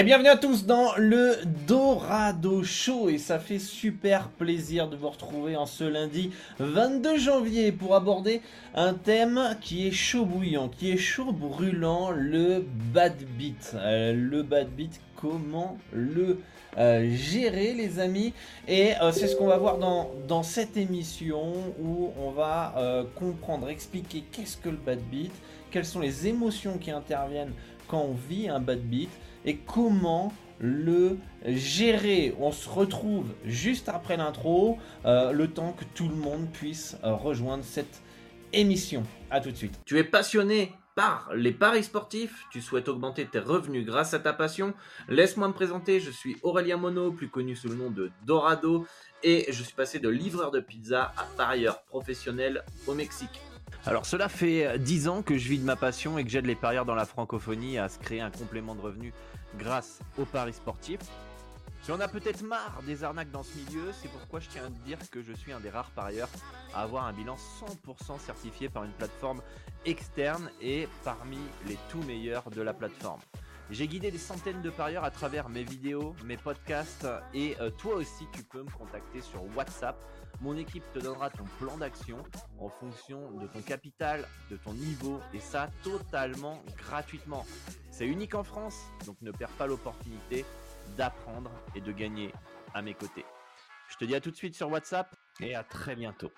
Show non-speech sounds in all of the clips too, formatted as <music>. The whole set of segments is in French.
Et bienvenue à tous dans le Dorado Show et ça fait super plaisir de vous retrouver en ce lundi 22 janvier pour aborder un thème qui est chaud bouillant, qui est chaud brûlant, le bad beat. Euh, le bad beat, comment le euh, gérer les amis? Et euh, c'est ce qu'on va voir dans, dans cette émission où on va comprendre, expliquer qu'est-ce que le bad beat, quelles sont les émotions qui interviennent quand on vit un bad beat et comment le gérer? On se retrouve juste après l'intro, euh, le temps que tout le monde puisse euh, rejoindre cette émission. A tout de suite. Tu es passionné par les paris sportifs, tu souhaites augmenter tes revenus grâce à ta passion, laisse-moi me présenter, je suis Aurélien Mono, plus connu sous le nom de Dorado, et je suis passé de livreur de pizza à parieur professionnel au Mexique. Alors cela fait 10 ans que je vis de ma passion et que j'aide les parieurs dans la francophonie à se créer un complément de revenus grâce aux paris sportifs. Si on a peut-être marre des arnaques dans ce milieu, c'est pourquoi je tiens à dire que je suis un des rares parieurs à avoir un bilan 100% certifié par une plateforme externe et parmi les tout meilleurs de la plateforme. J'ai guidé des centaines de parieurs à travers mes vidéos, mes podcasts et euh, toi aussi tu peux me contacter sur WhatsApp mon équipe te donnera ton plan d'action en fonction de ton capital, de ton niveau et ça totalement gratuitement. C'est unique en France, donc ne perds pas l'opportunité d'apprendre et de gagner à mes côtés. Je te dis à tout de suite sur WhatsApp et à très bientôt.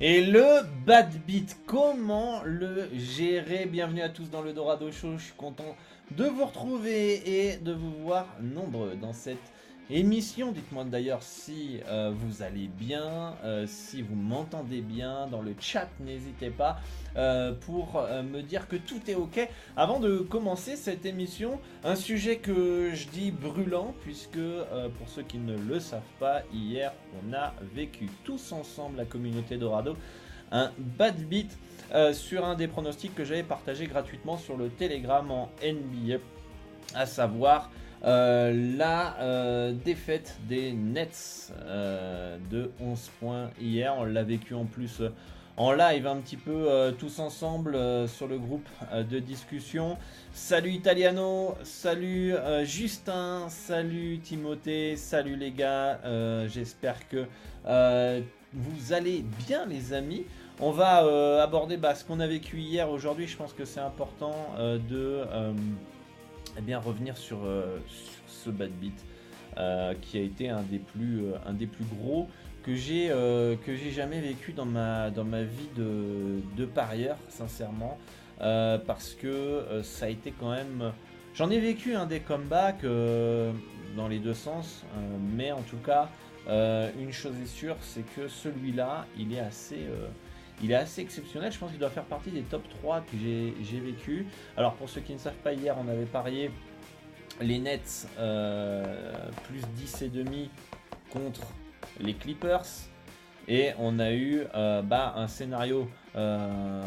Et le bad beat, comment le gérer? Bienvenue à tous dans le Dorado Show, je suis content de vous retrouver et de vous voir nombreux dans cette émission. Dites-moi d'ailleurs si euh, vous allez bien, euh, si vous m'entendez bien dans le chat, n'hésitez pas euh, pour me dire que tout est ok. Avant de commencer cette émission, un sujet que je dis brûlant, puisque pour ceux qui ne le savent pas, hier on a vécu tous ensemble la communauté Dorado un bad beat sur un des pronostics que j'avais partagé gratuitement sur le Telegram en NBA, à savoir la euh, défaite des Nets euh, de 11 points hier, on l'a vécu en plus en live un petit peu tous ensemble sur le groupe de discussion. Salut Italiano, salut Justin, salut Timothée, salut les gars, j'espère que vous allez bien les amis. On va aborder bah, ce qu'on a vécu hier, aujourd'hui, je pense que c'est important de eh bien, revenir sur, euh, ce bad beat euh, qui a été un des plus, euh, un des plus gros que j'ai j'ai jamais vécu dans ma, dans ma vie de, de parieur, sincèrement, parce que ça a été quand même. J'en ai vécu un des comebacks dans les deux sens, mais en tout cas, une chose est sûre, c'est que celui-là, il est assez il est assez exceptionnel. Je pense qu'il doit faire partie des top 3 que j'ai vécu. Alors, pour ceux qui ne savent pas, hier, on avait parié les Nets euh, plus 10 et demi contre les Clippers. Et on a eu euh, bah, un scénario euh,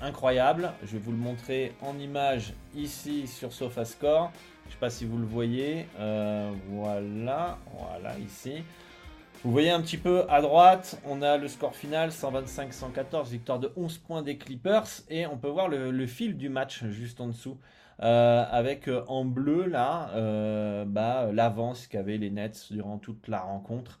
incroyable. Je vais vous le montrer en image ici sur SofaScore. Je ne sais pas si vous le voyez. voilà, voilà ici. Vous voyez un petit peu à droite, on a le score final 125-114, victoire de 11 points des Clippers, et on peut voir le, fil du match juste en dessous. avec en bleu là bah, l'avance qu'avaient les Nets durant toute la rencontre,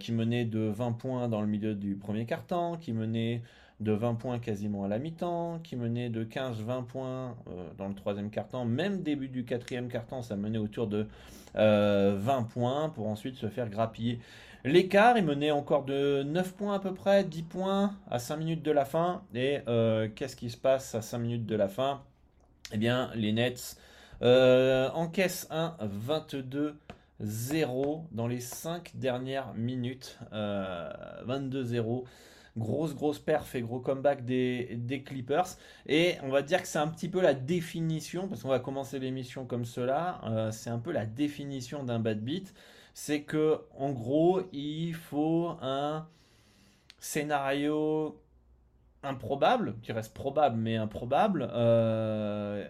qui menait de 20 points dans le milieu du premier quart-temps, qui menait de 20 points quasiment à la mi-temps, qui menait de 15-20 points euh, dans le troisième quart-temps, même début du quatrième quart-temps, ça menait autour de 20 euh, points pour ensuite se faire grappiller. L'écart, il menait encore de 9 points à peu près, 10 points à 5 minutes de la fin. Et euh, qu'est-ce qui se passe à 5 minutes de la fin? Eh bien, les Nets encaissent un 22-0 dans les 5 dernières minutes. 22-0 grosse grosse perf et gros comeback des, Clippers. Et on va dire que c'est un petit peu la définition, parce qu'on va commencer l'émission comme cela, euh, c'est un peu la définition d'un bad beat. C'est que en gros, il faut un scénario improbable, qui reste probable mais improbable, euh,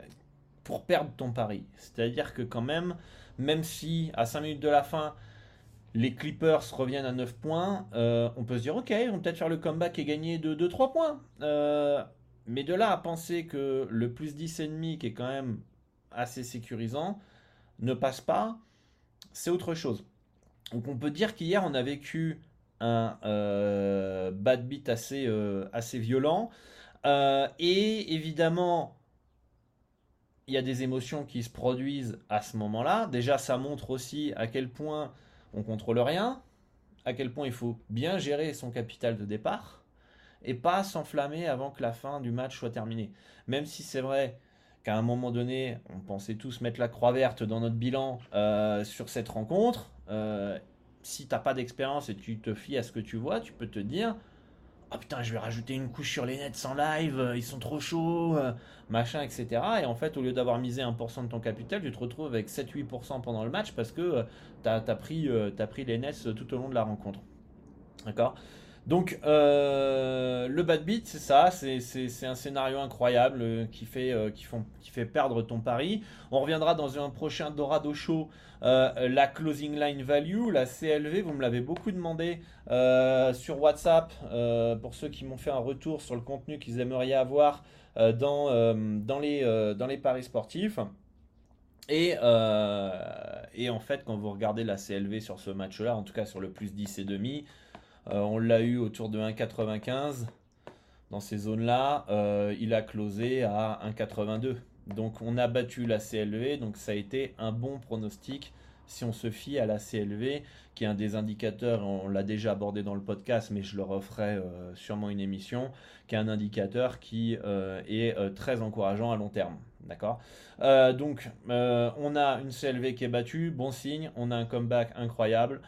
pour perdre ton pari. C'est-à-dire que quand même, même si à 5 minutes de la fin, les Clippers reviennent à 9 points, euh, on peut se dire ok, ils vont peut-être faire le comeback et gagner de 2-3 points. Euh, mais de là à penser que le plus 10,5 qui est quand même assez sécurisant ne passe pas, c'est autre chose. Donc on peut dire qu'hier on a vécu un euh, bad beat assez, assez violent. et évidemment, il y a des émotions qui se produisent à ce moment-là. Déjà, ça montre aussi à quel point on contrôle rien, à quel point il faut bien gérer son capital de départ et pas s'enflammer avant que la fin du match soit terminée. Même si c'est vrai qu'à un moment donné, on pensait tous mettre la croix verte dans notre bilan euh, sur cette rencontre, euh, si t'as pas d'expérience et tu te fies à ce que tu vois, tu peux te dire oh putain, je vais rajouter une couche sur les nets en live, euh, ils sont trop chauds, machin, etc. Et en fait, au lieu d'avoir misé 1% de ton capital, tu te retrouves avec 7-8% pendant le match parce que euh, tu as, pris, as pris les nets tout au long de la rencontre. D'accord? Donc le bad beat, c'est ça, c'est un scénario incroyable qui fait, qui, fait perdre ton pari. On reviendra dans un prochain Dorado Show euh, la closing line value, la CLV, vous me l'avez beaucoup demandé euh, sur WhatsApp euh, pour ceux qui m'ont fait un retour sur le contenu qu'ils aimeraient avoir dans, dans, les, dans les paris sportifs. Et, et, en fait, quand vous regardez la CLV sur ce match-là, en tout cas sur le plus 10 et demi, on l'a eu autour de 1,95. Dans ces zones-là, il a closé à 1,82. Donc on a battu la CLV, donc ça a été un bon pronostic si on se fie à la CLV, qui est un des indicateurs, on l'a déjà abordé dans le podcast, mais je leur referai euh, sûrement une émission, qui est un indicateur qui euh, est euh, très encourageant à long terme. D'accord Donc, on a une CLV qui est battue, bon signe, on a un comeback incroyable,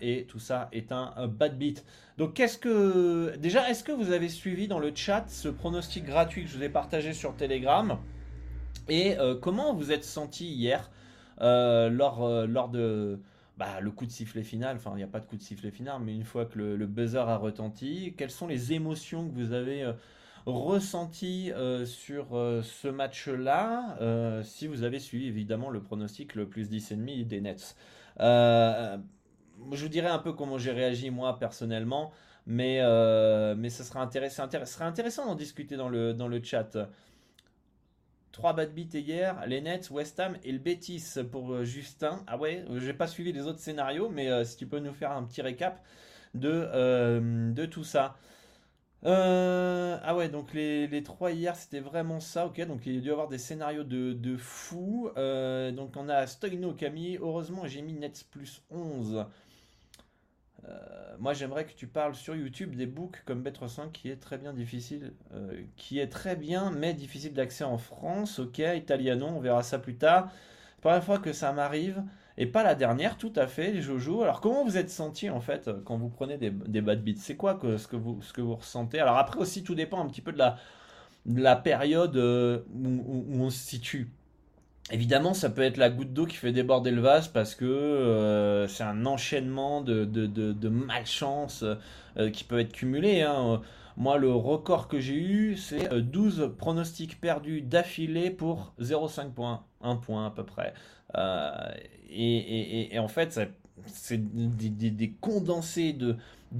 et tout ça est un, bad beat. Donc, qu'est-ce que. Déjà, est-ce que vous avez suivi dans le chat ce pronostic gratuit que je vous ai partagé sur Telegram? Et euh, comment vous êtes senti hier euh, lors, euh, lors de bah, le coup de sifflet final? Enfin, il n'y a pas de coup de sifflet final, mais une fois que le, buzzer a retenti, quelles sont les émotions que vous avez ressenties sur ce match-là Si vous avez suivi évidemment le pronostic le plus 10,5 des Nets. je vous dirais un peu comment j'ai réagi moi personnellement, mais, mais ça sera intéressant, sera intéressant d'en discuter dans le, dans le chat. 3 bad beats hier, les Nets, West Ham et le Betis pour euh, Justin. Ah ouais, j'ai pas suivi les autres scénarios, mais euh, si tu peux nous faire un petit récap de, euh, de tout ça. Ah ouais, donc les, les 3 hier, c'était vraiment ça. Ok, donc il y a dû avoir des scénarios de, de fou. donc on a Stoino Camille. Heureusement, j'ai mis Nets plus 11. Euh, moi, j'aimerais que tu parles sur YouTube des books comme Bet365 qui est très bien difficile, euh, qui est très bien mais difficile d'accès en France. Ok, Italiano, on verra ça plus tard. Première fois que ça m'arrive et pas la dernière, tout à fait, Jojo. Alors, comment vous êtes senti en fait quand vous prenez des, bad beats? C'est quoi que, ce, que vous, ce que vous ressentez? Alors, après aussi, tout dépend un petit peu de la, de la période euh, où on se situe. Évidemment, ça peut être la goutte d'eau qui fait déborder le vase parce que euh, c'est un enchaînement de, de, malchance euh, qui peut être cumulé. Hein. Moi, le record que j'ai eu, c'est 12 euh, pronostics perdus d'affilée pour 0,5 points, 1 point à peu près. Et, en fait, c'est des, condensés de,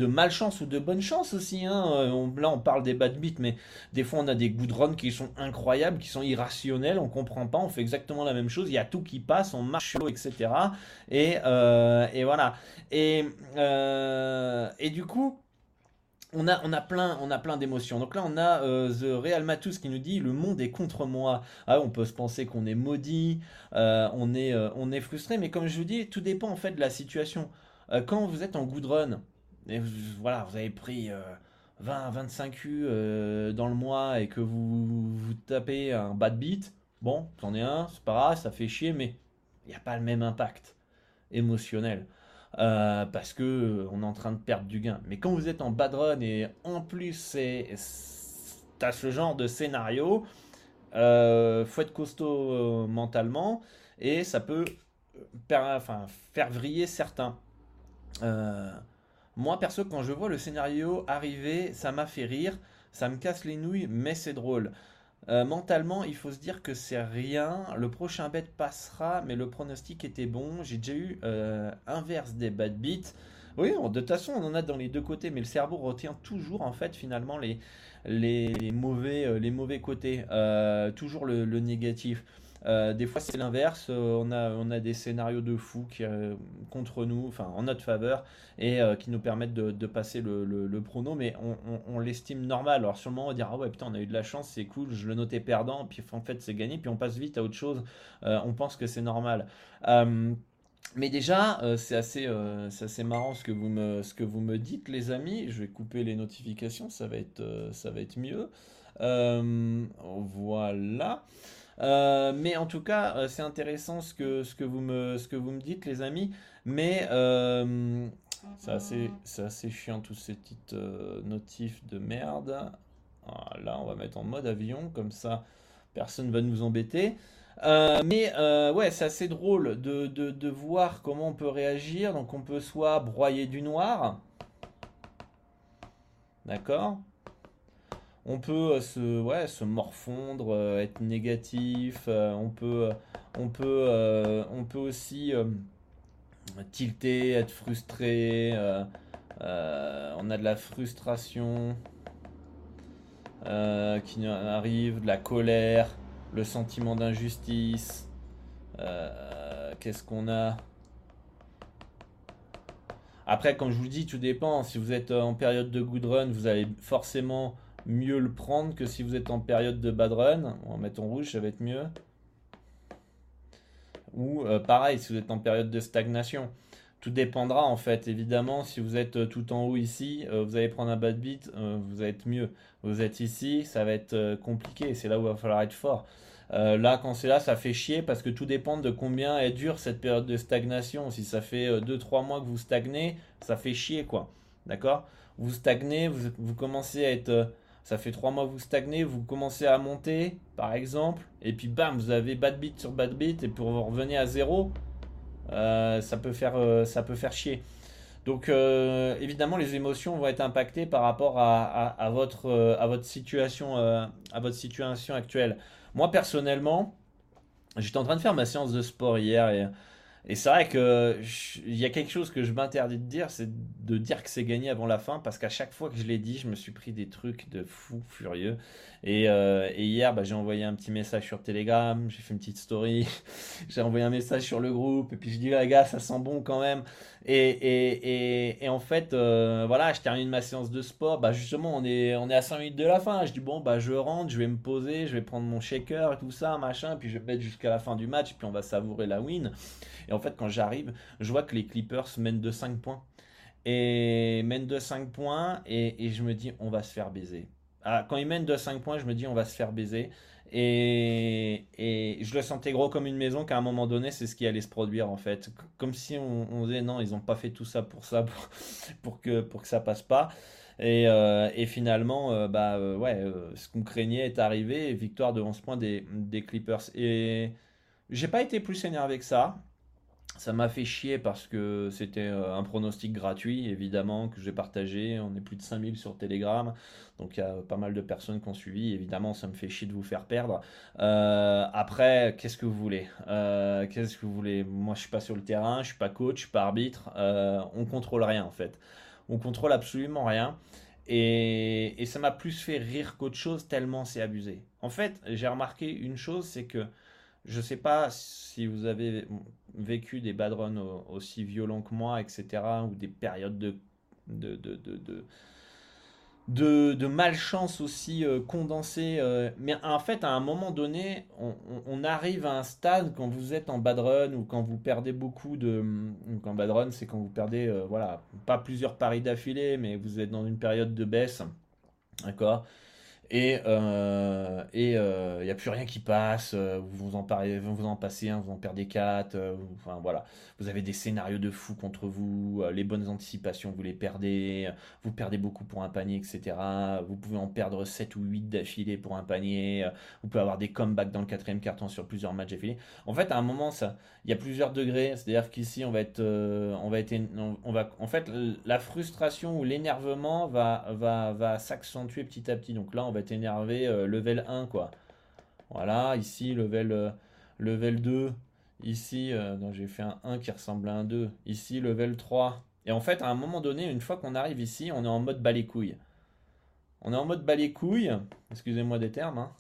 malchance ou de bonne chance aussi. Hein. On, là, on parle des bad beats, mais des fois, on a des good runs qui sont incroyables, qui sont irrationnels. On comprend pas, on fait exactement la même chose. Il y a tout qui passe, on marche sur etc. Et, et voilà. Et du coup, on a, plein, d'émotions. Donc là, on a euh, The Real Matus qui nous dit le monde est contre moi. Ah, on peut se penser qu'on est maudit, euh, on est, euh, on est frustré, mais comme je vous dis, tout dépend en fait de la situation. quand vous êtes en good run, et voilà, vous avez pris 20, 25 U dans le mois et que vous, vous tapez un bad beat, bon, c'en est un, c'est pas grave, ça fait chier, mais il n'y a pas le même impact émotionnel. Euh, parce que euh, on est en train de perdre du gain. Mais quand vous êtes en bad run et en plus c'est as ce genre de scénario, euh, faut être costaud euh, mentalement et ça peut faire vriller certains. moi perso quand je vois le scénario arriver, ça m'a fait rire, ça me casse les nouilles, mais c'est drôle. Euh, mentalement, il faut se dire que c'est rien. Le prochain bet passera, mais le pronostic était bon. J'ai déjà eu euh, inverse des bad beats. Oui, de toute façon, on en a dans les deux côtés, mais le cerveau retient toujours en fait finalement les, euh, les mauvais côtés, toujours le négatif. Euh, des fois, c'est l'inverse. Euh, on, a, on a des scénarios de fous qui, euh, contre nous, enfin en notre faveur, et qui nous permettent de, passer le, le, prono, mais on, l'estime normal. Alors, sûrement, on va dire Ah ouais, putain, on a eu de la chance, c'est cool, je le notais perdant, puis en fait, c'est gagné, puis on passe vite à autre chose. on pense que c'est normal. mais déjà, c'est assez, assez marrant ce que, vous me, ce que vous me dites, les amis. Je vais couper les notifications, ça va être, ça va être mieux. voilà. Euh, mais en tout cas, euh, c'est intéressant ce que, vous me, dites, les amis. Mais euh, c'est assez, chiant, tous ces petites notifs de merde. là, on va mettre en mode avion, comme ça, personne ne va nous embêter. mais ouais, c'est assez drôle de, voir comment on peut réagir. Donc on peut soit broyer du noir. D'accord? On peut euh, se, morfondre, euh, être négatif, euh, on peut, on peut, on peut aussi tilter, être frustré, on a de la frustration qui arrive, de la colère, le sentiment d'injustice, qu'est-ce qu'on a? Après, comme je vous dis, tout dépend. Si vous êtes en période de good run, vous allez forcément mieux le prendre que si vous êtes en période de bad run. On va mettre en rouge, ça va être mieux. Ou euh, pareil, si vous êtes en période de stagnation. Tout dépendra en fait, évidemment, si vous êtes euh, tout en haut ici, euh, vous allez prendre un bad beat, vous allez être mieux. Vous êtes ici, ça va être compliqué, c'est là où il va falloir être fort. là, quand c'est là, ça fait chier parce que tout dépend de combien est dure cette période de stagnation. Si ça fait 2-3 mois que vous stagnez, ça fait chier quoi. D'accord? Vous stagnez, vous, vous, commencez à être ça fait trois mois que vous stagnez, vous commencez à monter, par exemple, et puis bam, vous avez bad beat sur bad beat, et pour revenir à zéro, euh, ça, peut faire, euh, ça peut faire chier. Donc euh, évidemment, les émotions vont être impactées par rapport à, votre, à, votre, situation, à votre situation actuelle. Moi, personnellement, j'étais en train de faire ma séance de sport hier, et et c'est vrai que il y a quelque chose que je m'interdis de dire, c'est de dire que c'est gagné avant la fin, parce qu'à chaque fois que je l'ai dit, je me suis pris des trucs de fou furieux. Et, euh, hier, bah, j'ai envoyé un petit message sur Telegram, j'ai fait une petite story, <laughs> j'ai envoyé un message sur le groupe, et puis je dis, les gars, ça sent bon quand même. Et, en fait, euh, voilà, je termine ma séance de sport, bah justement, on est, on est à 5 minutes de la fin. Je dis, bon, bah je rentre, je vais me poser, je vais prendre mon shaker et tout ça, machin, puis je vais mettre jusqu'à la fin du match, puis on va savourer la win. Et en fait, quand j'arrive, je vois que les Clippers mènent de 5 points. Et mènent de 5 points, et, je me dis, on va se faire baiser. Ah, quand ils mènent de 5 points, je me dis on va se faire baiser. Et, je le sentais gros comme une maison qu'à un moment donné, c'est ce qui allait se produire en fait. Comme si on, disait non, ils n'ont pas fait tout ça pour ça, <laughs> pour, que, pour que ça passe pas. Et, euh, finalement, euh, bah, euh, ouais, ce qu'on craignait est arrivé. Victoire de 11 points des, des Clippers. Et j'ai pas été plus énervé que ça. Ça m'a fait chier parce que c'était euh, un pronostic gratuit, évidemment, que j'ai partagé. On est plus de 5000 sur Telegram. Donc il y a pas mal de personnes qui ont suivi. Évidemment, ça me fait chier de vous faire perdre. Euh, après, qu'est-ce que vous voulez? Euh, Qu'est-ce que vous voulez? Moi, je suis pas sur le terrain, je suis pas coach, je suis pas arbitre. on contrôle rien en fait. On contrôle absolument rien. Et, et ça m'a plus fait rire qu'autre chose tellement c'est abusé. En fait, j'ai remarqué une chose, c'est que je ne sais pas si vous avez vécu des bad runs aussi violents que moi, etc., ou des périodes de, de, de, malchance aussi euh, condensées. Euh, mais en fait, à un moment donné, on, arrive à un stade quand vous êtes en bad run ou quand vous perdez beaucoup de. Quand bad run, c'est quand vous perdez, euh, voilà, pas plusieurs paris d'affilée, mais vous êtes dans une période de baisse. D'accord? Et euh, et il euh, n'y a plus rien qui passe euh, vous en parlez vous en passez un vous en perdez quatre enfin voilà. Vous avez des scénarios de fou contre vous les bonnes anticipations vous les perdez vous perdez beaucoup pour un panier etc vous pouvez en perdre 7 ou 8 d'affilée pour un panier vous pouvez avoir des comebacks dans le quatrième carton sur plusieurs matchs d'affilée. En fait à un moment ça il y a plusieurs degrés c'est à dire qu'ici on va être on va être on va en fait la frustration ou l'énervement va va va s'accentuer petit à petit. Donc là on va être énervé euh, level 1 quoi. Voilà, ici level, euh, level 2. Ici, euh, j'ai fait un 1 qui ressemble à un 2. Ici, level 3. Et en fait, à un moment donné, une fois qu'on arrive ici, on est en mode bas les. On est en mode bas les couilles. Excusez-moi des termes. Hein.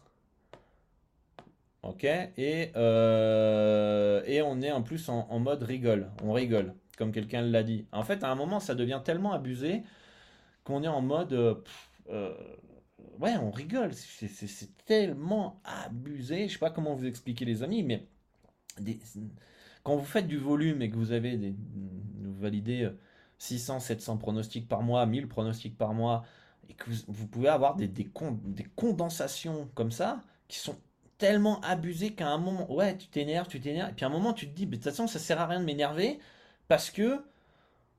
Ok. Et on est en plus en, mode rigole. On rigole, comme quelqu'un l'a dit. En fait, à un moment, ça devient tellement abusé qu'on est en mode ouais, on rigole. C'est tellement abusé. Je sais pas comment vous expliquer, les amis, mais quand vous faites du volume et que vous avez des, vous validez 600, euh, 700 pronostics par mois, 1000 pronostics par mois, et que vous, pouvez avoir des, des, des, condensations comme ça qui sont tellement abusées qu'à un moment, ouais, tu t'énerves, tu t'énerves, et puis à un moment, tu te dis, de toute façon, ça sert à rien de m'énerver parce que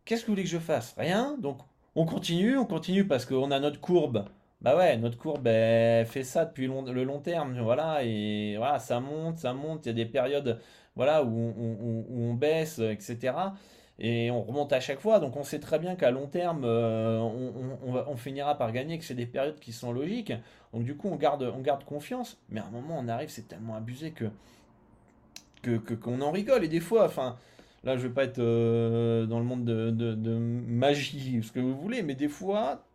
qu'est-ce que vous voulez que je fasse? Rien? Donc, on continue, on continue parce qu'on a notre courbe bah ouais, notre courbe fait ça depuis le long terme, voilà, et voilà, ça monte, ça monte, il y a des périodes, voilà, où, on baisse, etc. Et on remonte à chaque fois, donc on sait très bien qu'à long terme, euh, on, finira par gagner, que c'est des périodes qui sont logiques. Donc du coup, on garde, on garde confiance, mais à un moment, on arrive, c'est tellement abusé que que qu'on en rigole. Et des fois, enfin, là, je vais pas être euh, dans le monde de, de, de magie, ce que vous voulez, mais des fois,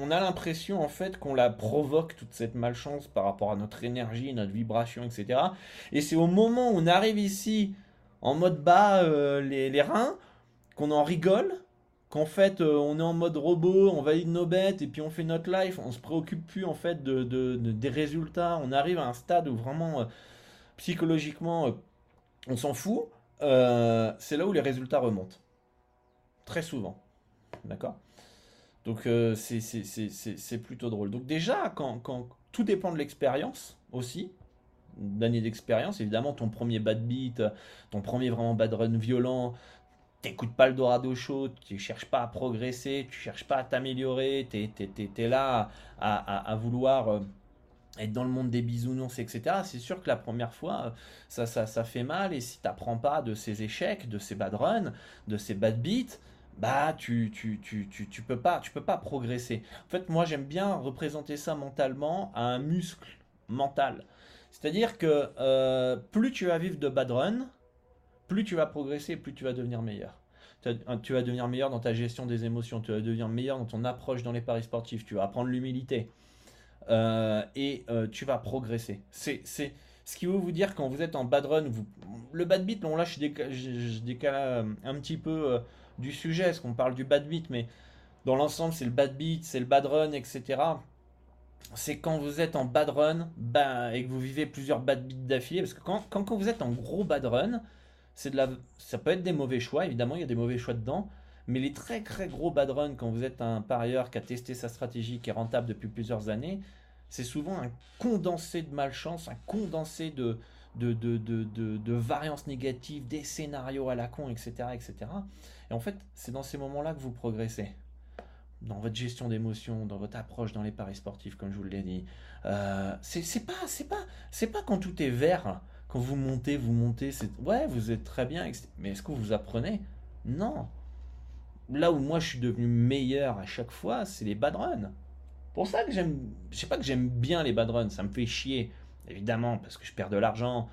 on a l'impression en fait qu'on la provoque toute cette malchance par rapport à notre énergie, notre vibration, etc. Et c'est au moment où on arrive ici en mode bas euh, les, reins qu'on en rigole, qu'en fait euh, on est en mode robot, on valide nos bêtes et puis on fait notre life, on se préoccupe plus en fait de, des résultats, on arrive à un stade où vraiment euh, psychologiquement on s'en fout. c'est là où les résultats remontent. Très souvent. D'accord? Donc euh, c'est plutôt drôle. Donc déjà, quand, tout dépend de l'expérience aussi, d'années d'expérience, évidemment, ton premier bad beat, ton premier vraiment bad run violent, t'écoutes pas le Dorado Show, tu cherches pas à progresser, tu cherches pas à t'améliorer, tu es, là à, vouloir euh, être dans le monde des bisounours, etc. C'est sûr que la première fois, euh, ça, ça, ça fait mal, et si tu n'apprends pas de ces échecs, de ces bad runs, de ces bad beats, bah tu tu, tu, tu, tu, peux pas tu peux pas progresser. En fait, moi j'aime bien représenter ça mentalement à un muscle mental. C'est-à-dire que euh, plus tu vas vivre de bad run, plus tu vas progresser, plus tu vas devenir meilleur. Tu vas devenir meilleur dans ta gestion des émotions, tu vas devenir meilleur dans ton approche dans les paris sportifs, tu vas apprendre l'humilité euh, et euh, tu vas progresser. C'est ce qui veut vous dire quand vous êtes en bad run, le bad beat, bon là je, je décale un petit peu du sujet, est-ce qu'on parle du bad beat, mais dans l'ensemble, c'est le bad beat, c'est le bad run, etc. C'est quand vous êtes en bad run ben, et que vous vivez plusieurs bad beats d'affilée, parce que quand, quand, vous êtes en gros bad run, de la, ça peut être des mauvais choix, évidemment, il y a des mauvais choix dedans, mais les très très gros bad run, quand vous êtes un parieur qui a testé sa stratégie, qui est rentable depuis plusieurs années, c'est souvent un condensé de malchance, un condensé de, de, de, de, de, variances négatives, des scénarios à la con, etc. etc. Et en fait, c'est dans ces moments-là que vous progressez. Dans votre gestion d'émotions, dans votre approche dans les paris sportifs, comme je vous l'ai dit. Euh, c'est pas, pas, pas quand tout est vert quand vous montez, vous montez, c'est ouais, vous êtes très bien, mais est-ce que vous apprenez? Non. Là où moi je suis devenu meilleur à chaque fois, c'est les bad runs. Pour ça que j'aime, je sais pas que j'aime bien les bad runs, ça me fait chier, évidemment, parce que je perds de l'argent,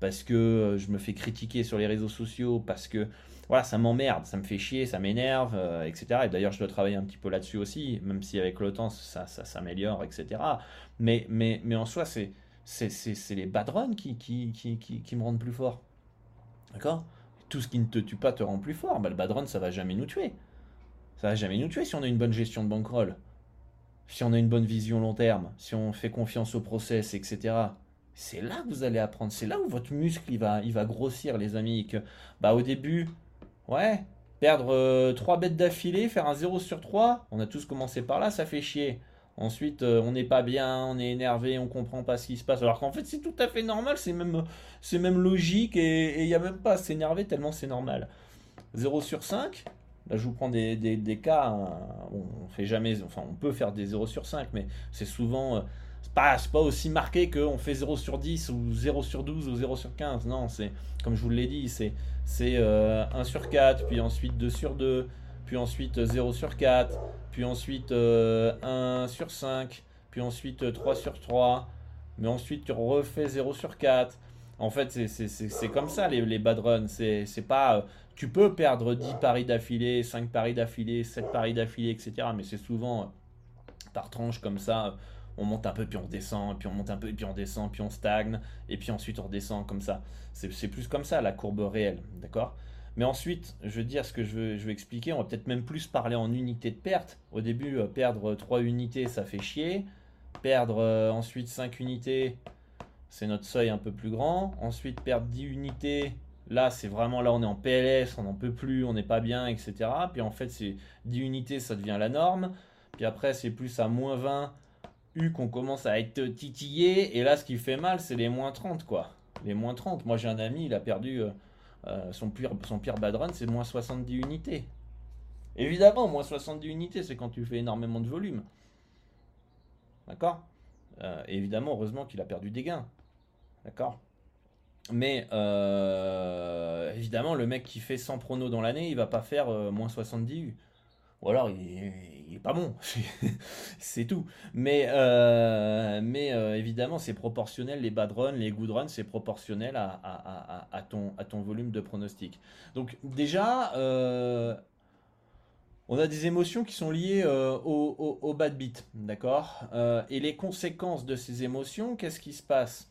parce que euh, je me fais critiquer sur les réseaux sociaux, parce que voilà, ça m'emmerde, ça me fait chier, ça m'énerve, euh, etc. Et d'ailleurs, je dois travailler un petit peu là-dessus aussi, même si avec le temps, ça, s'améliore, etc. Mais, en soi, c'est, c'est, les bad qui, qui, qui, qui, me rendent plus fort. D'accord? Tout ce qui ne te tue pas te rend plus fort. Bah, le bad ça va jamais nous tuer. Ça va jamais nous tuer si on a une bonne gestion de bankroll, si on a une bonne vision long terme, si on fait confiance au process, etc. C'est là que vous allez apprendre. C'est là où votre muscle il va, il va grossir, les amis. que, bah, au début, ouais, perdre 3 euh, bêtes d'affilée, faire un 0 sur 3, on a tous commencé par là, ça fait chier. Ensuite, euh, on n'est pas bien, on est énervé, on comprend pas ce qui se passe. Alors qu'en fait, c'est tout à fait normal, c'est même, c'est même logique et il n'y a même pas à s'énerver tellement c'est normal. 0 sur 5, là je vous prends des, cas, hein. on fait jamais, on peut faire des 0 sur 5, mais c'est souvent, euh, c'est pas, aussi marqué qu'on fait 0 sur 10 ou 0 sur 12 ou 0 sur 15. Non, c'est, comme je vous l'ai dit, c'est, c'est 1 euh, sur 4, puis ensuite 2 sur 2, puis ensuite 0 sur 4 puis ensuite 1 euh, sur 5, puis ensuite 3 sur 3, mais ensuite tu refais 0 sur 4. En fait, c'est comme ça les, les bad runs. C'est pas. Euh, tu peux perdre 10 paris d'affilée, 5 paris d'affilée, 7 paris d'affilée, etc. Mais c'est souvent euh, par tranche comme ça. On monte un peu, puis on descend, puis on monte un peu, puis on descend, puis on stagne, et puis ensuite on redescend comme ça. C'est plus comme ça la courbe réelle, d'accord? Mais ensuite, je veux dire ce que je veux, expliquer, on va peut-être même plus parler en unités de perte. Au début, euh, perdre 3 unités, ça fait chier. Perdre euh, ensuite 5 unités, c'est notre seuil un peu plus grand. Ensuite, perdre 10 unités, là, c'est vraiment là, on est en PLS, on n'en peut plus, on n'est pas bien, etc. Puis en fait, c'est 10 unités, ça devient la norme. Puis après, c'est plus à moins 20 U qu'on commence à être titillé. Et là, ce qui fait mal, c'est les moins 30, quoi. Les moins 30. Moi, j'ai un ami, il a perdu. Euh, euh, son, pire, son bad run, c'est moins 70 unités. Évidemment, moins 70 unités, c'est quand tu fais énormément de volume. D'accord? Euh, Évidemment, heureusement qu'il a perdu des gains. D'accord? Mais euh, évidemment, le mec qui fait 100 pronos dans l'année, il va pas faire moins 70 U. Ou alors il, est pas bon, <laughs> c'est tout. Mais, euh, mais euh, évidemment, c'est proportionnel, les bad runs, les good runs, c'est proportionnel à, ton, à ton volume de pronostic. Donc déjà, euh, on a des émotions qui sont liées au, au, bad beat, d'accord? Et les conséquences de ces émotions, qu'est-ce qui se passe?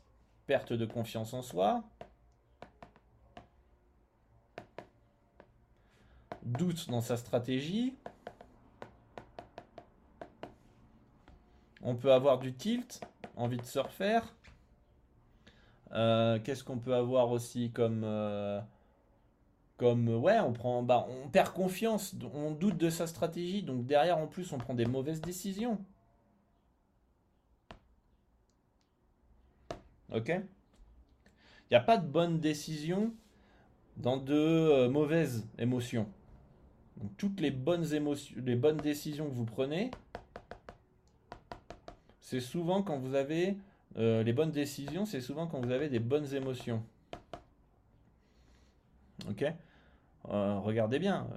Perte de confiance en soi, doute dans sa stratégie, On peut avoir du tilt, envie de se refaire. Euh, qu'est-ce qu'on peut avoir aussi comme euh, comme ouais on prend bah, on perd confiance on doute de sa stratégie donc derrière en plus on prend des mauvaises décisions ok il n'y a pas de bonne décision dans de euh, mauvaises émotions toutes les bonnes émotions les bonnes décisions que vous prenez c'est souvent quand vous avez euh, les bonnes décisions, c'est souvent quand vous avez des bonnes émotions. Ok euh, Regardez bien.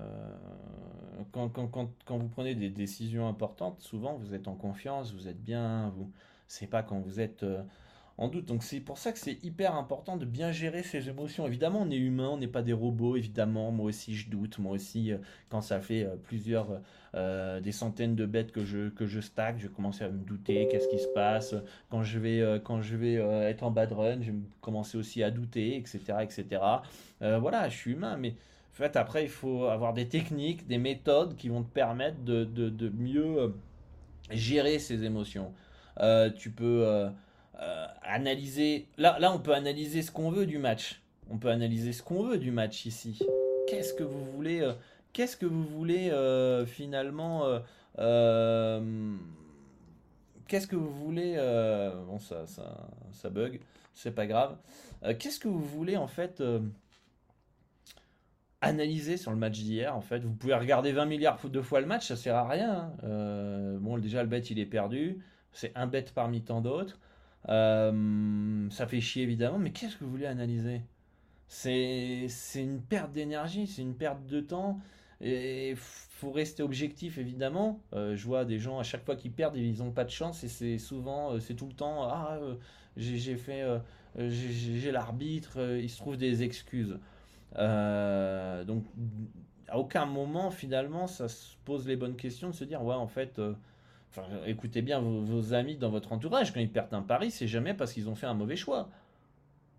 Quand, quand, vous prenez des décisions importantes, souvent vous êtes en confiance, vous êtes bien. Vous, c'est pas quand vous êtes en doute. Donc c'est pour ça que c'est hyper important de bien gérer ses émotions. Évidemment, on est humain, on n'est pas des robots. Évidemment, moi aussi je doute. Moi aussi, euh, quand ça fait euh, plusieurs, euh, des centaines de bêtes que je que je stack, je commence à me douter. Qu'est-ce qui se passe? Quand je vais quand je vais être en bad run, je vais commencer aussi à douter, etc., etc. voilà, je suis humain, mais en fait après il faut avoir des techniques, des méthodes qui vont te permettre de, de, de mieux gérer ses émotions. tu peux euh, analyser. Là, là, on peut analyser ce qu'on veut du match. On peut analyser ce qu'on veut du match ici. Qu'est-ce que vous voulez euh, Qu'est-ce que vous voulez euh, finalement Qu'est-ce que vous voulez Bon, ça, ça, ça bug. C'est pas grave. Qu'est-ce que vous voulez en fait analyser sur le match d'hier. En fait, vous pouvez regarder 20 milliards de fois le match, ça sert à rien. Hein. bon, déjà le bet il est perdu, c'est un bet parmi tant d'autres. Euh, ça fait chier évidemment, mais qu'est-ce que vous voulez analyser? C'est une perte d'énergie, c'est une perte de temps. Et faut rester objectif évidemment. Euh, je vois des gens à chaque fois qu'ils perdent, ils n'ont pas de chance et c'est souvent, euh, c'est tout le temps. Ah, j'ai fait, j'ai l'arbitre. il se trouve des excuses. donc à aucun moment finalement ça se pose les bonnes questions de se dire ouais en fait écoutez bien vos, amis dans votre entourage, quand ils perdent un pari, c'est jamais parce qu'ils ont fait un mauvais choix.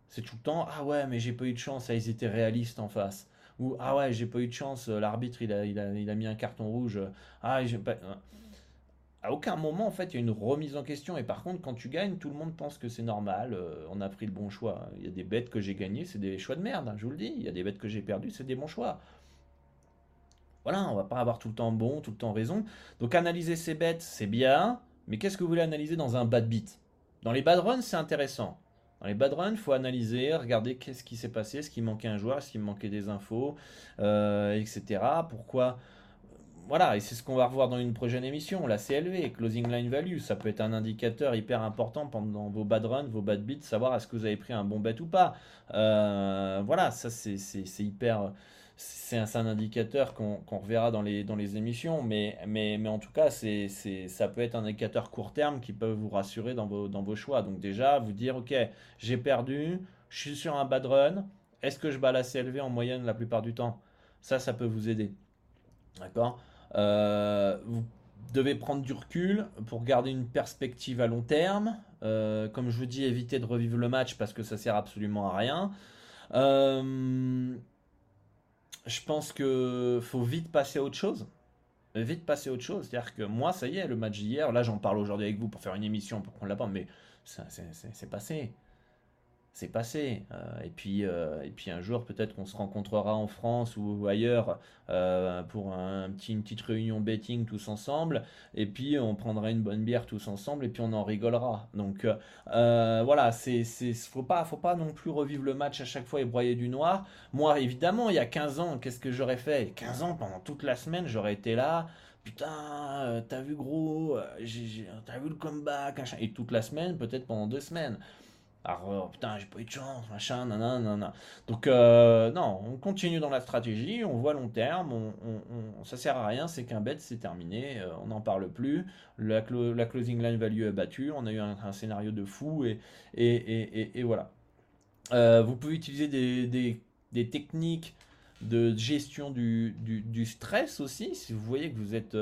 C'est tout le temps, ah ouais, mais j'ai pas eu de chance, ah, ils étaient réalistes en face. Ou, ah ouais, j'ai pas eu de chance, euh, l'arbitre, il a, mis un carton rouge. Ah, j'ai pas... À aucun moment, en fait, il y a une remise en question. Et par contre, quand tu gagnes, tout le monde pense que c'est normal, euh, on a pris le bon choix. Il y a des bêtes que j'ai gagnées, c'est des choix de merde, hein, je vous le dis. Il y a des bêtes que j'ai perdues, c'est des bons choix. Voilà, on va pas avoir tout le temps bon, tout le temps raison. Donc analyser ces bêtes, c'est bien, mais qu'est-ce que vous voulez analyser dans un bad beat? Dans les bad runs, c'est intéressant. Dans les bad runs, il faut analyser, regarder qu'est-ce qui s'est passé, est-ce qu'il manquait un joueur, est-ce qu'il manquait des infos, euh, etc. Pourquoi? Voilà, et c'est ce qu'on va revoir dans une prochaine émission, la CLV, Closing Line Value, ça peut être un indicateur hyper important pendant vos bad runs, vos bad beats, savoir est-ce que vous avez pris un bon bet ou pas. Euh, voilà, ça c'est hyper, c'est un, indicateur qu'on reverra dans les, émissions, mais, en tout cas, c'est ça peut être un indicateur court terme qui peut vous rassurer dans vos, dans vos choix. Donc déjà, vous dire, ok, j'ai perdu, je suis sur un bad run, est-ce que je bats la CLV en moyenne la plupart du temps? Ça, ça peut vous aider. D'accord? Euh, Vous devez prendre du recul pour garder une perspective à long terme. Euh, comme je vous dis, évitez de revivre le match parce que ça sert absolument à rien. Euh, je pense que faut vite passer à autre chose. Vite passer à autre chose. C'est-à-dire que moi, ça y est, le match d'hier, là j'en parle aujourd'hui avec vous pour faire une émission, pour qu'on la mais c'est passé c'est passé. Euh, et, puis, euh, et puis un jour, peut-être qu'on se rencontrera en France ou, ailleurs euh, pour un petit, une petite réunion betting tous ensemble. Et puis, on prendra une bonne bière tous ensemble et puis on en rigolera. Donc voilà, c'est, c'est, faut, pas, faut pas non plus revivre le match à chaque fois et broyer du noir. Moi, évidemment, il y a 15 ans, qu'est-ce que j'aurais fait? 15 ans, pendant toute la semaine, j'aurais été là putain, t'as vu gros, t'as vu le comeback, et toute la semaine, peut-être pendant deux semaines. Alors, putain, j'ai pas eu de chance, machin, nanana. Donc, euh, non, on continue dans la stratégie, on voit long terme, on, on, ça sert à rien, c'est qu'un bet, c'est terminé, euh, on n'en parle plus. La, closing line value est battue, on a eu un, scénario de fou, et, et, et, et voilà. Euh, vous pouvez utiliser des, des, techniques de gestion du, du, stress aussi, si vous voyez que vous êtes.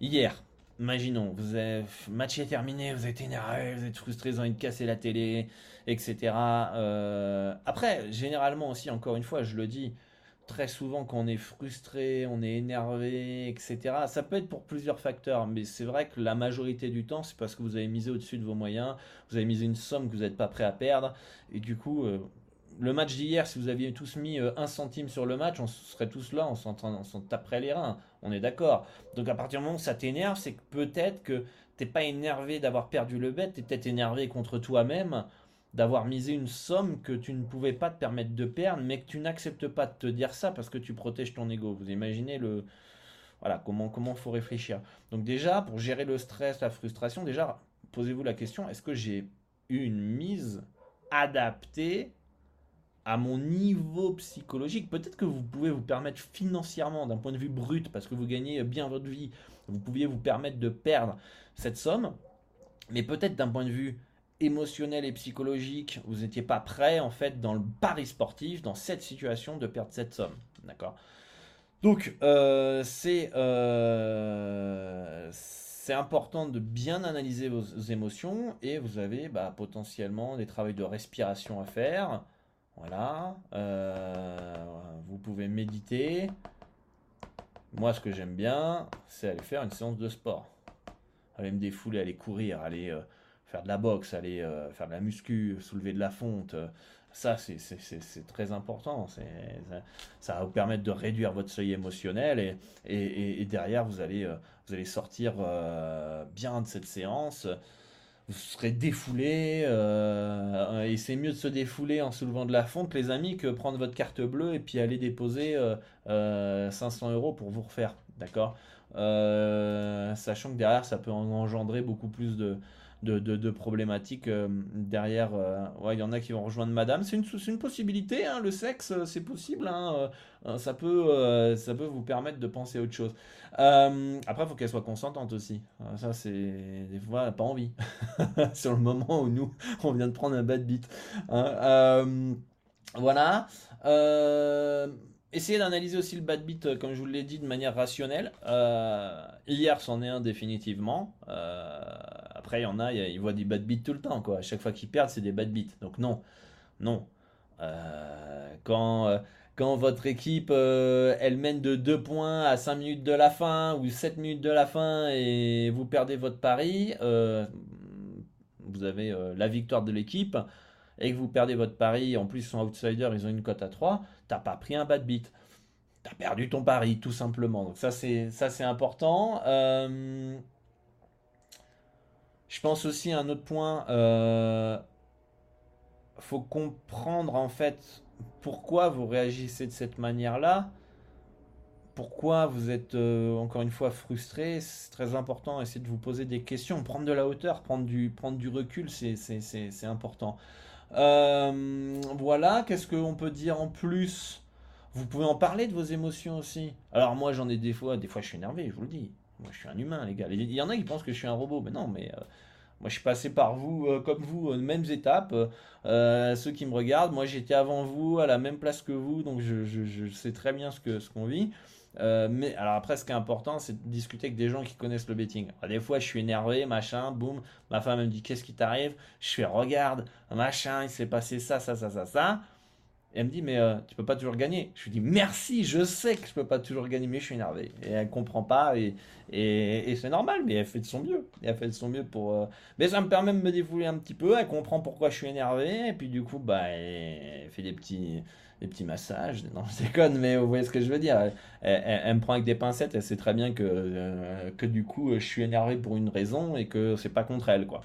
hier, imaginons, vous avez, match est terminé, vous êtes énervé, vous êtes frustré, vous avez envie de casser la télé etc. Euh, après, généralement aussi, encore une fois, je le dis, très souvent quand on est frustré, on est énervé, etc. Ça peut être pour plusieurs facteurs, mais c'est vrai que la majorité du temps, c'est parce que vous avez misé au-dessus de vos moyens, vous avez misé une somme que vous n'êtes pas prêt à perdre, et du coup, euh, le match d'hier, si vous aviez tous mis euh, un centime sur le match, on serait tous là, on s'en taperait les reins, on est d'accord. Donc à partir du moment où ça t'énerve, c'est que peut-être que t'es pas énervé d'avoir perdu le bet, t'es peut-être énervé contre toi-même d'avoir misé une somme que tu ne pouvais pas te permettre de perdre, mais que tu n'acceptes pas de te dire ça parce que tu protèges ton ego. Vous imaginez le voilà comment comment faut réfléchir. Donc déjà pour gérer le stress, la frustration, déjà posez-vous la question est-ce que j'ai eu une mise adaptée à mon niveau psychologique Peut-être que vous pouvez vous permettre financièrement, d'un point de vue brut, parce que vous gagnez bien votre vie, vous pouviez vous permettre de perdre cette somme, mais peut-être d'un point de vue émotionnel et psychologique, vous n'étiez pas prêt en fait dans le pari sportif, dans cette situation de perdre cette somme. D'accord? Donc euh, c'est euh, c'est important de bien analyser vos, émotions et vous avez bah, potentiellement des travaux de respiration à faire. Voilà. Euh, vous pouvez méditer. Moi, ce que j'aime bien, c'est aller faire une séance de sport. Aller me défouler, aller courir, aller faire de la boxe, aller euh, faire de la muscu, soulever de la fonte, euh, ça c'est très important. Ça, va vous permettre de réduire votre seuil émotionnel et, derrière euh, vous allez sortir bien de cette séance. Vous serez défoulé et c'est mieux de se défouler en soulevant de la fonte, les amis, que prendre votre carte bleue et puis aller déposer 500 euros pour vous refaire. D'accord? Sachant que derrière ça peut engendrer beaucoup plus de, de, problématiques euh, derrière. Euh, ouais, il y en a qui vont rejoindre madame. C'est une, une possibilité, hein, le sexe, euh, c'est possible. Hein, ça, peut, ça peut vous permettre de penser à autre chose. après, il faut qu'elle soit consentante aussi. ça, c'est des fois, elle pas envie. <laughs> Sur le moment où nous, <laughs> on vient de prendre un bad beat. Hein. voilà. Essayez d'analyser aussi le bad beat, comme je vous l'ai dit, de manière rationnelle. hier, c'en est un définitivement. Il y en a, ils voient du bad beat tout le temps, quoi. À chaque fois qu'ils perdent, c'est des bad beats. Donc non, non. Euh, quand, euh, quand votre équipe, euh, elle mène de 2 points à 5 minutes de la fin ou 7 minutes de la fin et vous perdez votre pari, vous avez la victoire de l'équipe et que vous perdez votre pari, en plus ils sont ils ont une cote à 3, t'as pas pris un bad beat. T'as perdu ton pari, tout simplement. Donc ça c'est ça c'est important. Je pense aussi à un autre point. Euh, faut comprendre en fait pourquoi vous réagissez de cette manière-là. Pourquoi vous êtes euh, encore une fois frustré, c'est très important. Essayez de vous poser des questions, prendre de la hauteur, prendre du, recul, c'est important. Euh, voilà, qu'est-ce qu'on peut dire en plus? Vous pouvez en parler de vos émotions aussi. Alors moi j'en ai des fois, des fois je suis énervé, je vous le dis. Moi, je suis un humain, les gars. Il y en a qui pensent que je suis un robot, mais non, mais euh, moi, je suis passé par vous, euh, comme vous, aux mêmes étapes. Euh, ceux qui me regardent, moi, j'étais avant vous, à la même place que vous, donc je, sais très bien ce qu'on ce qu'on vit. mais alors après, ce qui est important, c'est de discuter avec des gens qui connaissent le betting. des fois, je suis énervé, machin, boum. Ma femme me dit qu'est-ce qui t'arrive? Je fais regarde, machin, il s'est passé ça, ça, ça, ça, ça elle me dit, mais euh, tu peux pas toujours gagner. Je lui dis, merci, je sais que je peux pas toujours gagner, mais je suis énervé. Et elle comprend pas, et, et, c'est normal, mais elle fait de son mieux. Et elle fait de son mieux pour. Euh, mais ça me permet de me défouler un petit peu, elle comprend pourquoi je suis énervé, et puis du coup, bah, elle fait des petits, des petits massages. Non, je déconne, mais vous voyez ce que je veux dire. Elle, me prend avec des pincettes, elle sait très bien que, euh, que du coup, je suis énervé pour une raison, et que c'est pas contre elle, quoi.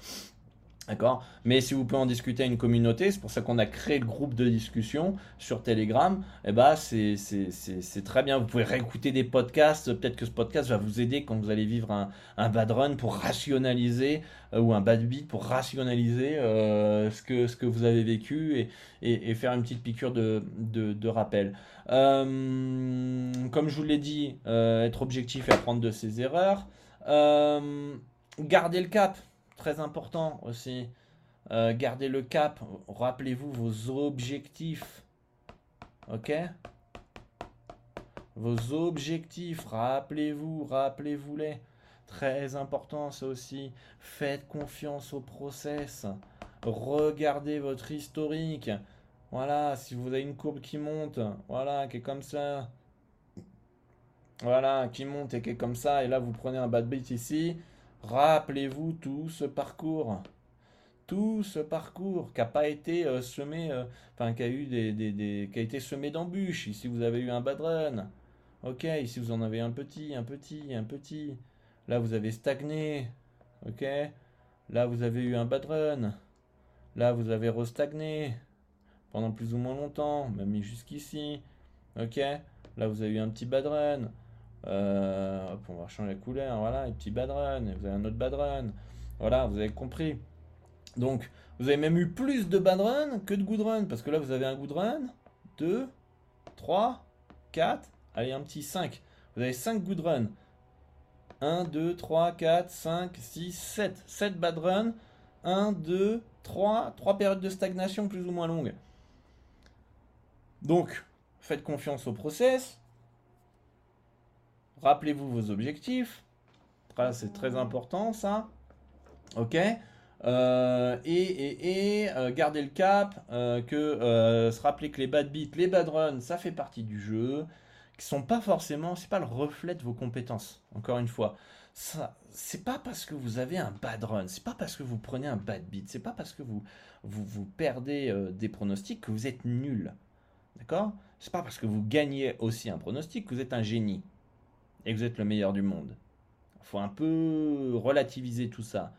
D'accord? Mais si vous pouvez en discuter à une communauté, c'est pour ça qu'on a créé le groupe de discussion sur Telegram, eh ben c'est très bien. Vous pouvez réécouter des podcasts. Peut-être que ce podcast va vous aider quand vous allez vivre un, un bad run pour rationaliser, euh, ou un bad beat pour rationaliser euh, ce, que, ce que vous avez vécu et, et, faire une petite piqûre de, de, rappel. Euh, comme je vous l'ai dit, être objectif et apprendre de ses erreurs. garder le cap Très important aussi. Euh, gardez le cap. Rappelez-vous vos objectifs. Ok? Vos objectifs. Rappelez-vous, rappelez-vous-les. Très important ça aussi. Faites confiance au process. Regardez votre historique. Voilà, si vous avez une courbe qui monte, voilà, qui est comme ça. Voilà, qui monte et qui est comme ça. Et là, vous prenez un bad beat ici. Rappelez-vous tout ce parcours. Tout ce parcours qui pas été euh, semé, euh, enfin a eu des, des, qui a été semé d'embûches. Ici vous avez eu un bad run. Ok, ici vous en avez un petit, un petit, un petit. Là vous avez stagné. Ok. Là vous avez eu un bad run. Là vous avez restagné pendant plus ou moins longtemps, même jusqu'ici. Ok. Là vous avez eu un petit bad run. Euh, on va changer la couleur, voilà, un petit bad run, vous avez un autre bad run. Voilà, vous avez compris. Donc, vous avez même eu plus de bad run que de good run, parce que là, vous avez un good run, 2, 3, 4, allez, un petit 5. Vous avez 5 good run. 1, 2, 3, 4, 5, 6, 7. 7 bad run. 1, 2, 3. 3 périodes de stagnation plus ou moins longues. Donc, faites confiance au process. Rappelez-vous vos objectifs. C'est très important ça. Ok euh, et, et, euh, gardez le cap, euh, que se rappeler que les bad beats, les bad runs, ça fait partie du jeu, qui sont pas forcément, c'est pas le reflet de vos compétences. Encore une fois, ça, c'est pas parce que vous avez un bad run, c'est pas parce que vous prenez un bad beat, c'est pas parce que vous vous, vous perdez des pronostics que vous êtes nul. D'accord? C'est pas parce que vous gagnez aussi un pronostic que vous êtes un génie et que vous êtes le meilleur du monde. Il faut un peu relativiser tout ça.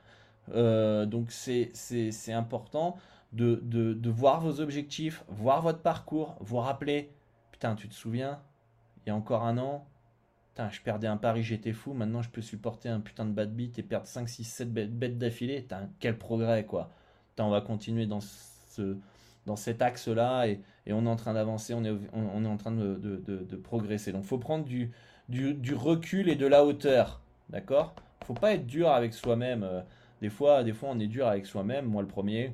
Euh, donc c'est important de, de, voir vos objectifs, voir votre parcours, vous rappeler, putain, tu te souviens, il y a encore un an, Putain, je perdais un pari, j'étais fou. Maintenant, je peux supporter un putain de bad beat et perdre 5, 6, 7 bêtes d'affilée. quel progrès, quoi. Putain, on va continuer dans, ce, dans cet axe-là et, on est en train d'avancer, on est, on, est en train de, de, progresser. Donc, faut prendre du, du, recul et de la hauteur. D'accord? Faut pas être dur avec soi-même. Euh, des fois, des fois, on est dur avec soi-même. Moi, le premier,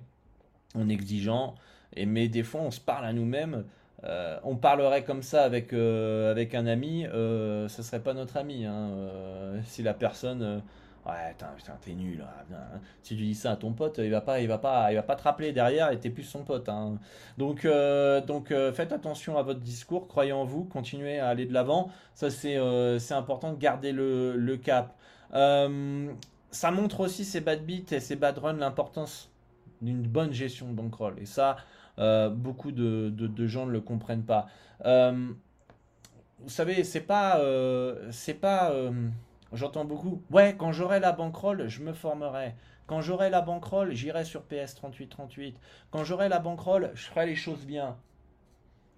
on exigeant. Et, mais des fois, on se parle à nous-mêmes. Euh, on parlerait comme ça avec, euh, avec un ami, ce serait pas notre ami. Hein, si la personne, ouais, t'es nul. Hein, si tu dis ça à ton pote, il va pas, il va pas, il va pas te rappeler derrière et t'es plus son pote. Hein. Donc, donc faites attention à votre discours, croyez en vous, continuez à aller de l'avant. Ça c'est, c'est important de garder le, le cap. ça montre aussi ces bad beats et ces bad runs l'importance d'une bonne gestion de bankroll. Et ça, euh, beaucoup de, gens ne le comprennent pas. Euh, vous savez, c'est pas, euh, c'est pas, j'entends beaucoup. Ouais, quand j'aurai la bankroll, je me formerai. Quand j'aurai la bankroll, j'irai sur PS 3838. Quand j'aurai la bankroll, je ferai les choses bien.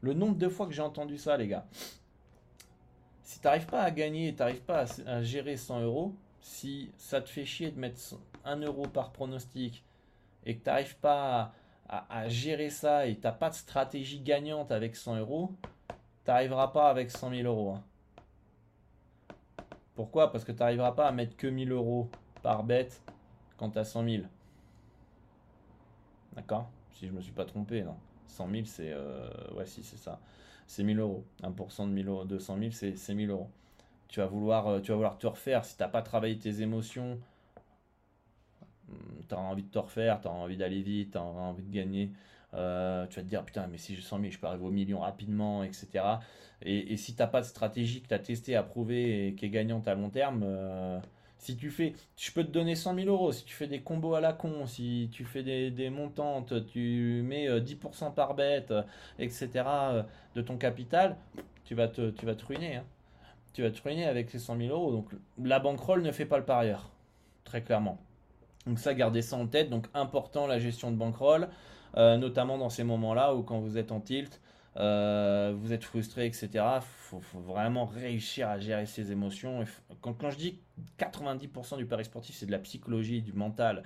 Le nombre de fois que j'ai entendu ça, les gars. Si tu n'arrives pas à gagner, tu n'arrives pas à, gérer 100 euros, si ça te fait chier de mettre 1 euro par pronostic et que tu n'arrives pas à, à, gérer ça et t'as pas de stratégie gagnante avec 100 euros, t'arriveras pas avec 100 000 euros. Hein. Pourquoi? Parce que tu n'arriveras pas à mettre que 1000 euros par bête quand tu as 100 000. D'accord? Si je me suis pas trompé, non. 100 000, c'est. Euh, ouais, si, c'est ça. C'est 1000 euros. 1% de 1000 euros, 200 000, c'est 1000 euros. Tu vas, vouloir, euh, tu vas vouloir te refaire. Si tu n'as pas travaillé tes émotions, tu as envie de te refaire, tu as envie d'aller vite, tu as envie de gagner. Euh, tu vas te dire putain mais si j'ai 100 000 je peux arriver au million rapidement etc et, si tu n'as pas de stratégie que tu as testé approuvé et qui est gagnante à long terme euh, si tu fais je peux te donner 100 000 euros. Si tu fais des combos à la con si tu fais des, montantes tu mets 10% euh, par bête etc de ton capital tu vas te, tu vas te ruiner hein. tu vas te ruiner avec ces 100 000 euros. Donc la bankroll ne fait pas le parieur très clairement donc ça, gardez ça en tête. Donc important la gestion de bankroll, euh, notamment dans ces moments-là où quand vous êtes en tilt, euh, vous êtes frustré, etc. Il faut, vraiment réussir à gérer ses émotions. Quand, quand je dis 90% du pari sportif, c'est de la psychologie, du mental.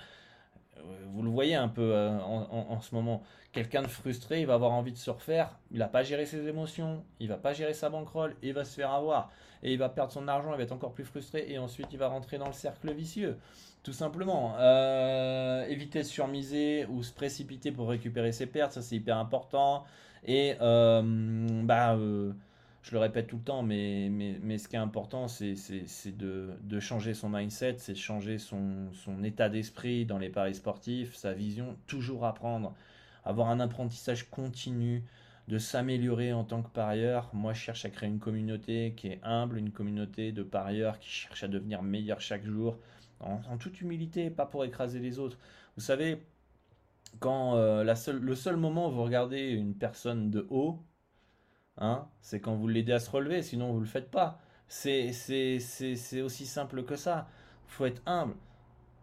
Euh, vous le voyez un peu en, ce moment. Quelqu'un de frustré, il va avoir envie de se refaire. Il n'a pas géré ses émotions, il va pas gérer sa bankroll, il va se faire avoir. Et il va perdre son argent, il va être encore plus frustré. Et ensuite, il va rentrer dans le cercle vicieux. Tout simplement. Euh, éviter de surmiser ou se précipiter pour récupérer ses pertes, ça c'est hyper important. Et euh, bah, euh, je le répète tout le temps, mais, ce qui est important, c'est de, de, changer son mindset, c'est changer son, son état d'esprit dans les paris sportifs, sa vision, toujours apprendre, avoir un apprentissage continu, de s'améliorer en tant que parieur. Moi, je cherche à créer une communauté qui est humble, une communauté de parieurs qui cherche à devenir meilleur chaque jour en, toute humilité, pas pour écraser les autres. Vous savez, quand euh, la le seul moment où vous regardez une personne de haut, hein, c'est quand vous l'aidez à se relever, sinon vous ne le faites pas. C'est, c'est, aussi simple que ça. faut être humble.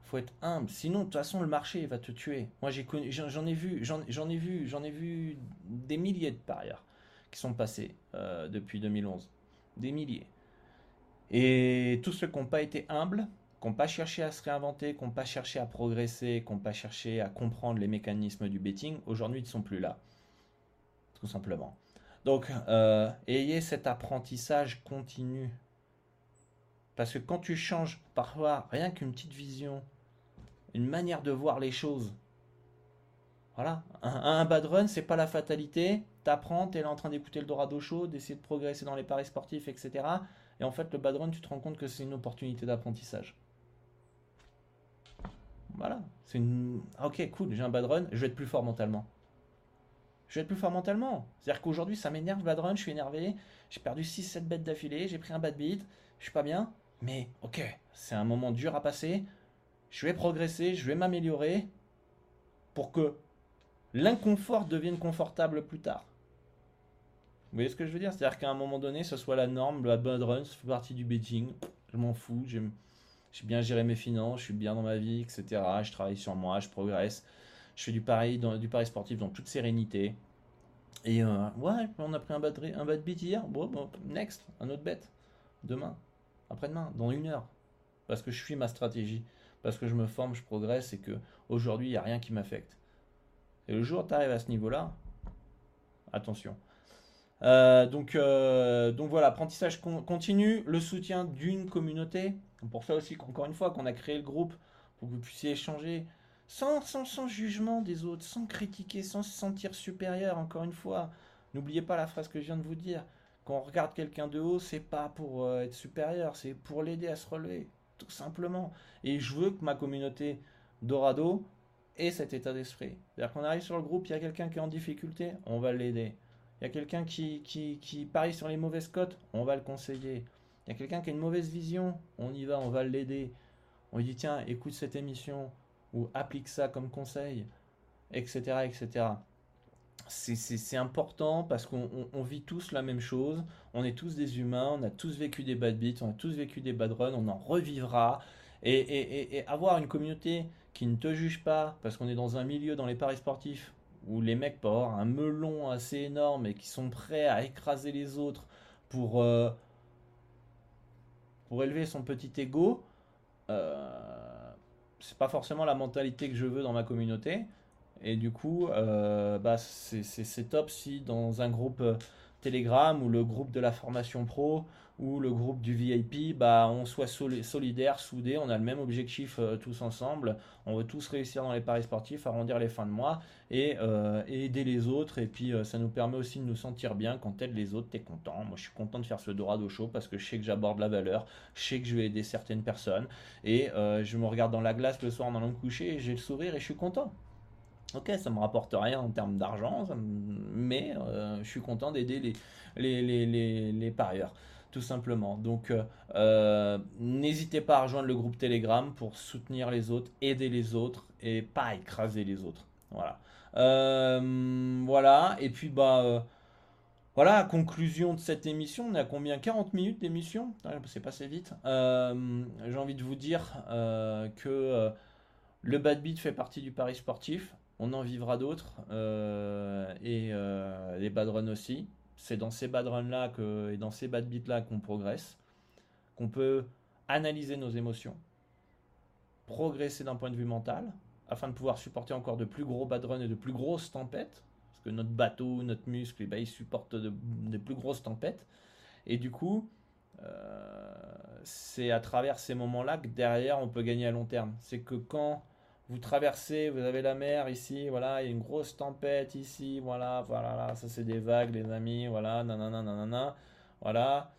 faut être humble. Sinon, de toute façon, le marché va te tuer. Moi, j'ai connu, j'en, ai vu, j'en, ai vu, j'en ai vu des milliers de parieurs qui sont passés euh, depuis 2011. Des milliers. Et tous ceux qui n'ont pas été humbles, qui n'ont pas cherché à se réinventer, qui n'ont pas cherché à progresser, qui n'ont pas cherché à comprendre les mécanismes du betting, aujourd'hui ils ne sont plus là. Tout simplement. Donc, euh, ayez cet apprentissage continu. Parce que quand tu changes parfois rien qu'une petite vision, une manière de voir les choses, voilà, un, bad run, c'est pas la fatalité. T'apprends, es là en train d'écouter le Dorado Show, d'essayer de progresser dans les paris sportifs, etc. Et en fait, le bad run, tu te rends compte que c'est une opportunité d'apprentissage. Voilà. C'est une. Ah, ok, cool, j'ai un bad run, je vais être plus fort mentalement. Je vais être plus fort mentalement. C'est-à-dire qu'aujourd'hui, ça m'énerve, bad run, je suis énervé, j'ai perdu 6-7 bêtes d'affilée, j'ai pris un bad beat, je suis pas bien. Mais ok, c'est un moment dur à passer. Je vais progresser, je vais m'améliorer pour que l'inconfort devienne confortable plus tard. Vous voyez ce que je veux dire? C'est-à-dire qu'à un moment donné, ce soit la norme, la bad run, ça fait partie du betting. Je m'en fous, j'aime j'ai bien géré mes finances, je suis bien dans ma vie, etc. Je travaille sur moi, je progresse. Je fais du pari, dans, du pari sportif dans toute sérénité. Et euh, ouais, on a pris un bad, un beat hier. Bon, next, un autre bet. Demain. Après-demain, dans une heure. Parce que je suis ma stratégie. Parce que je me forme, je progresse et que aujourd'hui, il n'y a rien qui m'affecte. Et le jour où tu arrives à ce niveau-là, attention. Euh, donc, euh, donc voilà, apprentissage continu, le soutien d'une communauté. Pour ça aussi, encore une fois, qu'on a créé le groupe pour que vous puissiez échanger sans, jugement des autres, sans critiquer, sans se sentir supérieur, encore une fois. N'oubliez pas la phrase que je viens de vous dire. Quand on regarde quelqu'un de haut, c'est pas pour euh, être supérieur, c'est pour l'aider à se relever, tout simplement. Et je veux que ma communauté Dorado ait cet état d'esprit. C'est-à-dire qu'on arrive sur le groupe, il y a quelqu'un qui est en difficulté, on va l'aider. Il y a quelqu'un qui, qui, qui parie sur les mauvaises cotes, on va le conseiller. Il y a quelqu'un qui a une mauvaise vision, on y va, on va l'aider. On lui dit tiens, écoute cette émission, ou applique ça comme conseil, etc. etc. C'est important parce qu'on vit tous la même chose, on est tous des humains, on a tous vécu des bad beats, on a tous vécu des bad runs, on en revivra. Et, avoir une communauté qui ne te juge pas, parce qu'on est dans un milieu dans les paris sportifs où les mecs avoir un melon assez énorme et qui sont prêts à écraser les autres pour, euh, pour élever son petit ego, euh, c'est pas forcément la mentalité que je veux dans ma communauté. Et du coup, euh, bah, c'est top si dans un groupe euh, Telegram ou le groupe de la formation pro ou le groupe du VIP, bah, on soit solidaire, soudés, on a le même objectif euh, tous ensemble, on veut tous réussir dans les paris sportifs, arrondir les fins de mois et, aider les autres. Et puis ça nous permet aussi de nous sentir bien quand t'aides les autres, t'es content. Moi je suis content de faire ce Dorado Show parce que je sais que j'aborde la valeur, je sais que je vais aider certaines personnes et je me regarde dans la glace le soir en allant me coucher et j'ai le sourire et je suis content. Ok, ça me rapporte rien en termes d'argent, mais euh, je suis content d'aider les, parieurs, tout simplement. Donc, euh, euh, n'hésitez pas à rejoindre le groupe Telegram pour soutenir les autres, aider les autres et pas écraser les autres. Voilà. voilà. Et puis, bah. Voilà, conclusion de cette émission. On est à combien? 40 minutes d'émission? C'est passé vite. J'ai envie de vous dire que le bad beat fait partie du pari sportif on en vivra d'autres euh, et euh, les bad runs aussi. C'est dans ces bad runs là que, et dans ces bad beats là qu'on progresse, qu'on peut analyser nos émotions, progresser d'un point de vue mental, afin de pouvoir supporter encore de plus gros bad runs et de plus grosses tempêtes, parce que notre bateau, notre muscle, eh ben, il supporte de, plus grosses tempêtes. Et du coup, euh, c'est à travers ces moments-là que derrière on peut gagner à long terme. C'est que quand vous traversez, vous avez la mer ici, voilà, il y a une grosse tempête ici, voilà, voilà, ça c'est des vagues, les amis, voilà, nanana, nanana, voilà.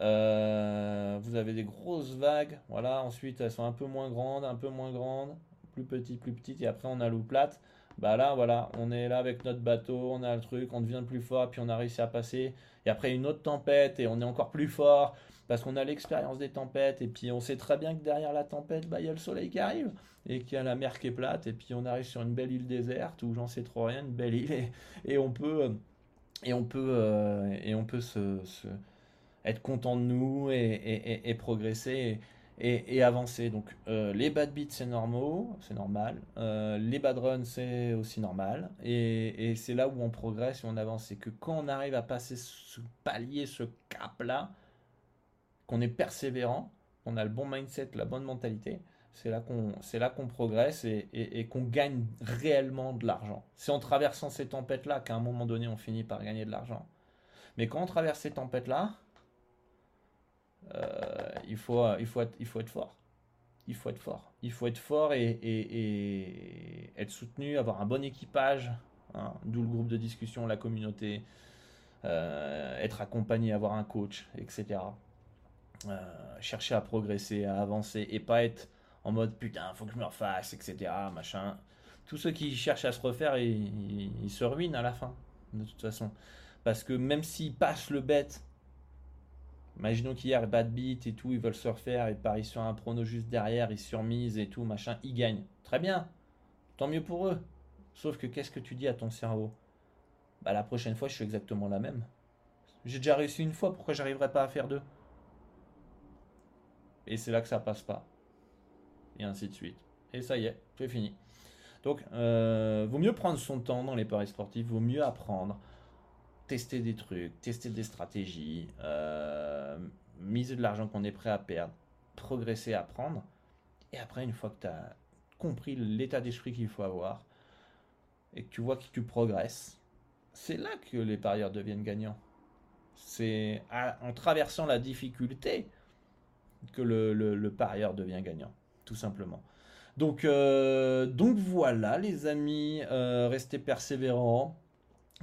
Euh, vous avez des grosses vagues, voilà, ensuite elles sont un peu moins grandes, un peu moins grandes, plus petites, plus petites, et après on a l'eau plate. Bah là, voilà, on est là avec notre bateau, on a le truc, on devient plus fort, puis on a réussi à passer. Et après une autre tempête, et on est encore plus fort, parce qu'on a l'expérience des tempêtes, et puis on sait très bien que derrière la tempête, bah, il y a le soleil qui arrive, et qu'il y a la mer qui est plate, et puis on arrive sur une belle île déserte, où j'en sais trop rien, une belle île, et, on peut, et on peut, euh, et on peut se, être content de nous, et, progresser, et, avancer. Donc euh, les bad beats c'est normaux, c'est normal. Euh, les bad runs c'est aussi normal. Et, c'est là où on progresse et on avance. C'est que quand on arrive à passer ce palier, ce cap là, qu'on est persévérant, qu'on a le bon mindset, la bonne mentalité, c'est là qu'on progresse et, qu'on gagne réellement de l'argent. C'est en traversant ces tempêtes là qu'à un moment donné on finit par gagner de l'argent. Mais quand on traverse ces tempêtes là, euh, il, faut, il, faut être, il faut être fort. Il faut être fort. Il faut être fort et, et, être soutenu, avoir un bon équipage, hein, d'où le groupe de discussion, la communauté, euh, être accompagné, avoir un coach, etc. Euh, chercher à progresser, à avancer et pas être en mode putain, faut que je me refasse, etc. Machin. Tous ceux qui cherchent à se refaire, ils, se ruinent à la fin, de toute façon. Parce que même s'ils passent le bête, imaginons qu'hier, bad beat et tout, ils veulent se refaire, et parient sur un prono juste derrière, ils surmisent et tout, machin, ils gagnent. Très bien, tant mieux pour eux. Sauf que qu'est-ce que tu dis à ton cerveau? Bah la prochaine fois, je suis exactement la même. J'ai déjà réussi une fois, pourquoi j'arriverai pas à faire deux? Et c'est là que ça passe pas. Et ainsi de suite. Et ça y est, c'est fini. Donc, euh, vaut mieux prendre son temps dans les paris sportifs, vaut mieux apprendre, tester des trucs, tester des stratégies, euh, miser de l'argent qu'on est prêt à perdre, progresser, apprendre. Et après, une fois que tu as compris l'état d'esprit qu'il faut avoir et que tu vois que tu progresses, c'est là que les parieurs deviennent gagnants. C'est en traversant la difficulté que le, parieur devient gagnant, tout simplement. Donc, euh, donc voilà, les amis, euh, restez persévérants,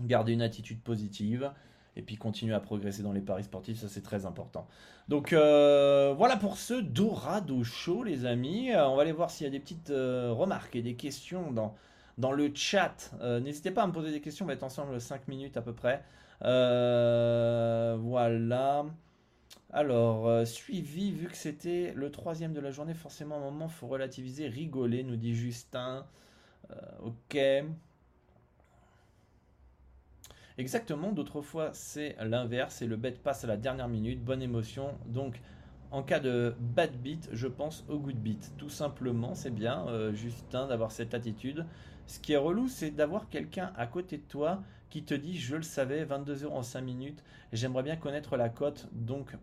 gardez une attitude positive et puis continuez à progresser dans les paris sportifs, ça c'est très important. Donc euh, voilà pour ce Dorado Show, les amis. on va aller voir s'il y a des petites remarques et des questions dans, dans le chat. N'hésitez pas à me poser des questions, on va être ensemble 5 minutes à peu près. voilà. Alors, euh, suivi, vu que c'était le troisième de la journée, forcément, à un moment, faut relativiser, rigoler, nous dit Justin. Euh, ok. Exactement, d'autres fois, c'est l'inverse, et le bet passe à la dernière minute, bonne émotion. Donc, en cas de bad beat, je pense au good beat. Tout simplement, c'est bien, euh, Justin, d'avoir cette attitude. Ce qui est relou, c'est d'avoir quelqu'un à côté de toi qui te dit Je le savais, 22 euros en 5 minutes, j'aimerais bien connaître la cote, donc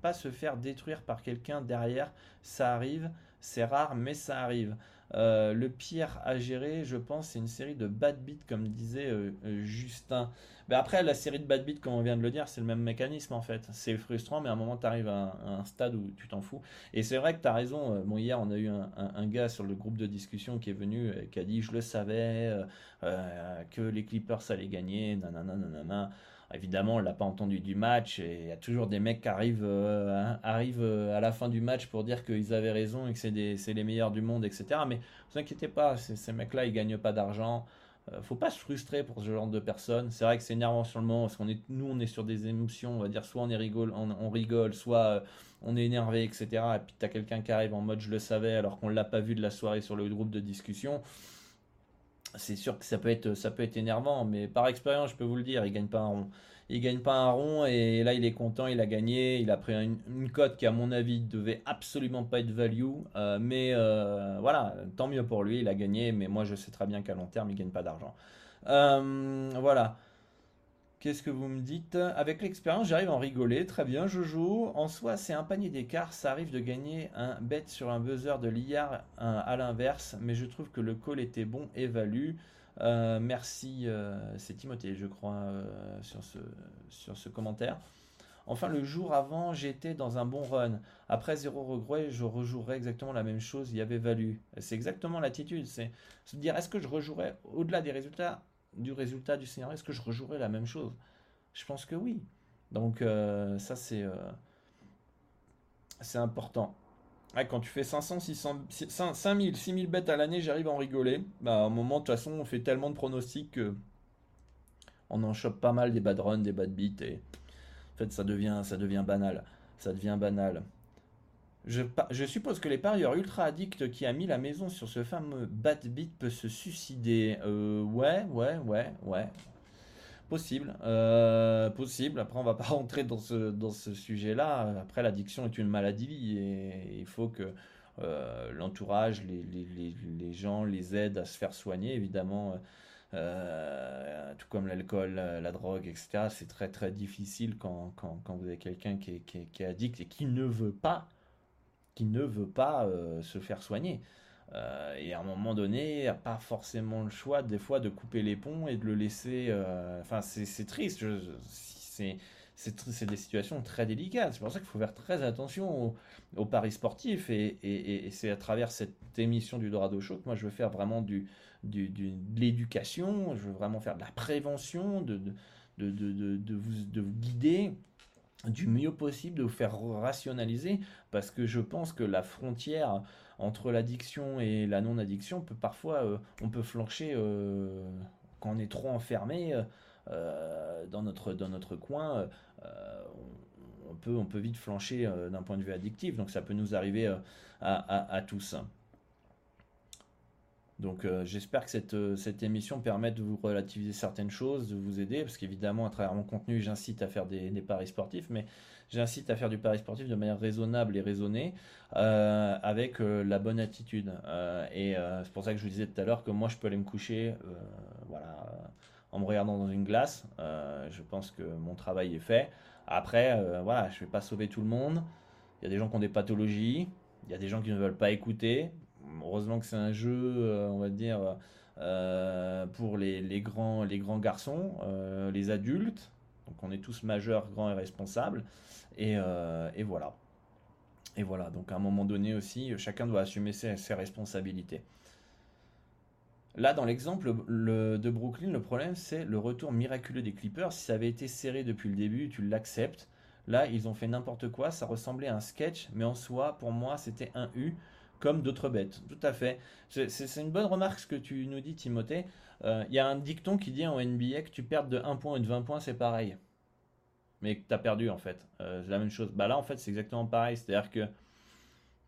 pas se faire détruire par quelqu'un derrière. Ça arrive, c'est rare, mais ça arrive. Euh, le pire à gérer, je pense, c'est une série de bad beats, comme disait euh, euh, Justin. Mais après, la série de bad beats, comme on vient de le dire, c'est le même mécanisme en fait. C'est frustrant, mais à un moment, tu arrives à, un stade où tu t'en fous. Et c'est vrai que tu as raison. Bon, hier, on a eu un, gars sur le groupe de discussion qui est venu, qui a dit Je le savais, que les Clippers allaient gagner, nanana, nanana. Évidemment, on l'a pas entendu du match et il y a toujours des mecs qui arrivent, euh, arrivent euh, à la fin du match pour dire qu'ils avaient raison et que c'est les meilleurs du monde, etc. Mais ne vous inquiétez pas, ces mecs-là, ils gagnent pas d'argent. Euh, faut pas se frustrer pour ce genre de personnes. C'est vrai que c'est énervant sur le moment parce qu'on est, nous, on est sur des émotions. On va dire soit on est rigole, on, rigole, soit on est énervé, etc. Et puis as quelqu'un qui arrive en mode je le savais alors qu'on l'a pas vu de la soirée sur le groupe de discussion c'est sûr que ça peut être énervant, mais par expérience, je peux vous le dire, il gagne pas un rond. Il gagne pas un rond et là il est content, il a gagné, il a pris une, cote qui à mon avis devait absolument pas être value, euh, mais euh, voilà, tant mieux pour lui, il a gagné, mais moi je sais très bien qu'à long terme il gagne pas d'argent. Euh, voilà. Qu'est-ce que vous me dites? Avec l'expérience, j'arrive à en rigoler. Très bien, Jojo. En soi, c'est un panier d'écart. Ça arrive de gagner un bet sur un buzzer de l'IAR à l'inverse. Mais je trouve que le call était bon et valu. Euh, merci, euh, c'est Timothée, je crois, euh, sur, ce, sur ce commentaire. Enfin, le jour avant, j'étais dans un bon run. Après zéro regret, je rejouerais exactement la même chose. Il y avait valu. C'est exactement l'attitude. C'est se dire, est-ce que je rejouerais au-delà des résultats? Du résultat du scénario, est-ce que je rejouerais la même chose? Je pense que oui. Donc euh, ça c'est euh, important. quand tu fais 500, 600, 5000, 6000 bêtes à l'année, j'arrive à en rigoler. Bah, un moment, de toute façon, on fait tellement de pronostics que on en chope pas mal des bad runs, des bad beats en fait ça devient, ça devient banal. Ça devient banal. Je, suppose que les parieurs ultra addicts qui a mis la maison sur ce fameux bad beat peut se suicider. Euh, ouais, ouais, ouais, ouais. Possible. Euh, possible. Après, on va pas <laughs> rentrer dans ce, dans ce sujet-là. Après, l'addiction est une maladie et il faut que euh, l'entourage, les, gens les aident à se faire soigner, évidemment. tout comme l'alcool, la drogue, etc. C'est très très difficile quand, quand, quand vous avez quelqu'un qui qui, qui est addict et qui ne veut pas qui ne veut pas euh, se faire soigner. Euh, et à un moment donné, il a pas forcément le choix, des fois, de couper les ponts et de le laisser. Euh, enfin, c'est triste. C'est des situations très délicates. C'est pour ça qu'il faut faire très attention aux, paris sportifs. Et, c'est à travers cette émission du Dorado Show que moi, je veux faire vraiment du, de l'éducation. Je veux vraiment faire de la prévention, de, de, de, de vous, de vous guider du mieux possible de vous faire rationaliser parce que je pense que la frontière entre l'addiction et la non-addiction peut parfois euh, on peut flancher euh, quand on est trop enfermé euh, dans notre coin on, peut on peut vite flancher d'un point de vue addictif. Donc ça peut nous arriver à tous donc euh, j'espère que cette, euh, cette, émission permet de vous relativiser certaines choses, de vous aider, parce qu'évidemment à travers mon contenu j'incite à faire des, paris sportifs, mais j'incite à faire du pari sportif de manière raisonnable et raisonnée, euh, avec la bonne attitude. et c'est pour ça que je vous disais tout à l'heure que moi je peux aller me coucher voilà, en me regardant dans une glace, je pense que mon travail est fait. Après, voilà, je vais pas sauver tout le monde. Il y a des gens qui ont des pathologies. Il y a des gens qui ne veulent pas écouter. Heureusement que c'est un jeu, euh, on va dire, euh, pour les, les grands, les grands garçons, euh, les adultes. Donc on est tous majeurs, grands et responsables. Et, et voilà. Et voilà. Donc à un moment donné aussi, chacun doit assumer ses, responsabilités. Là, dans l'exemple le- de Brooklyn, le problème, c'est le retour miraculeux des Clippers. Si ça avait été serré depuis le début, tu l'acceptes. Là, ils ont fait n'importe quoi. Ça ressemblait à un sketch, mais en soi, pour moi, c'était un U, comme d'autres bêtes. Tout à fait. C'est une bonne remarque ce que tu nous dis, Timothée. Euh, Il y a un dicton qui dit en NBA que tu perds de 1 point ou de 20 points, c'est pareil. Mais que tu as perdu, en fait. Euh, c'est la même chose. Bah là, en fait, c'est exactement pareil. C'est-à-dire que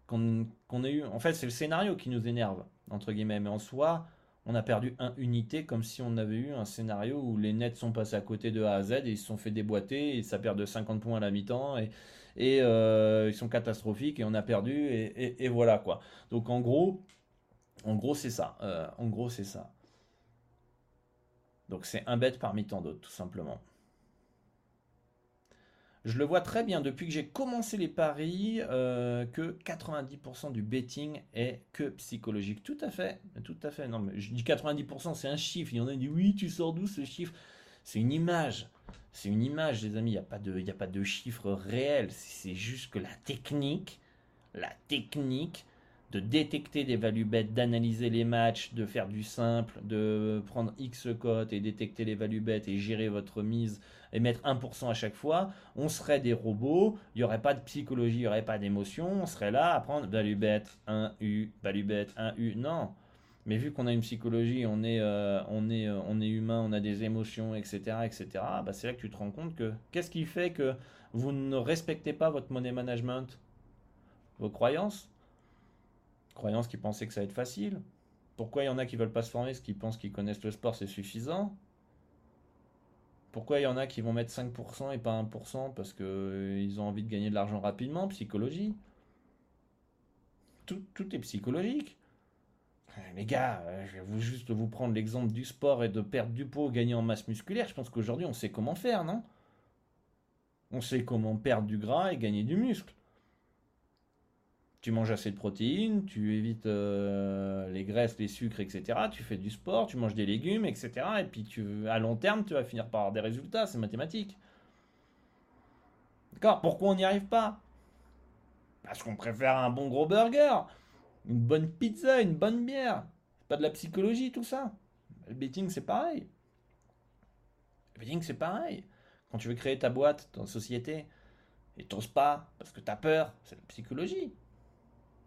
qu'on qu'on ait eu. En fait, c'est le scénario qui nous énerve, entre guillemets. Mais en soi, on a perdu un unité comme si on avait eu un scénario où les Nets sont passés à côté de A à Z et ils se sont fait déboîter et ça perd de 50 points à la mi-temps et, et euh, ils sont catastrophiques et on a perdu et, voilà quoi. Donc en gros, en gros c'est ça. Euh, en gros c'est ça. Donc c'est un bête parmi tant d'autres tout simplement. Je le vois très bien depuis que j'ai commencé les paris euh, que 90% du betting est que psychologique. Tout à fait, tout à fait. Non, mais je dis 90%, c'est un chiffre. Il y en a qui disent oui, tu sors d'où ce chiffre? C'est une image. C'est une image, les amis. Il n'y a pas de, y a pas de chiffre réel. C'est juste que la technique, la technique de détecter des value bets, d'analyser les matchs, de faire du simple, de prendre X cote et détecter les value bets et gérer votre mise et mettre 1% à chaque fois, on serait des robots, il n'y aurait pas de psychologie, il n'y aurait pas d'émotion, on serait là à prendre value bet, 1 U, value bet, 1 U. Non. Mais vu qu'on a une psychologie, on est, euh, on, est, euh, on est humain, on a des émotions, etc., etc., bah c'est là que tu te rends compte que qu'est-ce qui fait que vous ne respectez pas votre money management? Vos croyances? Croyances qui pensaient que ça va être facile Pourquoi il y en a qui veulent pas se former parce qu'ils pensent qu'ils connaissent le sport, c'est suffisant? Pourquoi il y en a qui vont mettre 5% et pas 1% parce qu'ils ont envie de gagner de l'argent rapidement Psychologie? Tout, tout est psychologique. Eh, Les gars, euh, je vais juste vous prendre l'exemple du sport et de perdre du poids, gagner en masse musculaire. Je pense qu'aujourd'hui, on sait comment faire, non? On sait comment perdre du gras et gagner du muscle. Tu manges assez de protéines, tu évites euh, les graisses, les sucres, etc. Tu fais du sport, tu manges des légumes, etc. Et puis tu, à long terme, tu vas finir par avoir des résultats, c'est mathématique. D'accord? Pourquoi on n'y arrive pas? Parce qu'on préfère un bon gros burger, une bonne pizza, une bonne bière. Pas de la psychologie tout ça. Le betting c'est pareil. Le betting c'est pareil. Quand tu veux créer ta boîte, ta société, et t'oses pas parce que t'as peur, c'est la psychologie.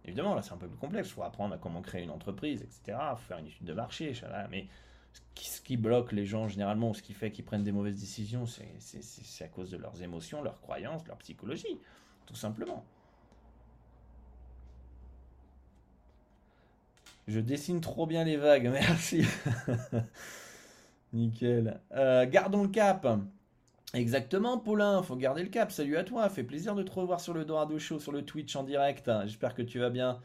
Évidemment, là, c'est un peu plus complexe. Il faut apprendre à comment créer une entreprise, etc. Il faut faire une étude de marché. chalala. Mais ce qui, bloque les gens, généralement, ce qui fait qu'ils prennent des mauvaises décisions, c'est à cause de leurs émotions, leurs croyances, leur psychologie. Tout simplement. Je dessine trop bien les vagues, <laughs> merci. Nickel. Euh, gardons le cap. Exactement, Paulin, faut garder le cap. Salut à toi, fait plaisir de te revoir sur le Dorado Show, sur le Twitch en direct. J'espère que tu vas bien.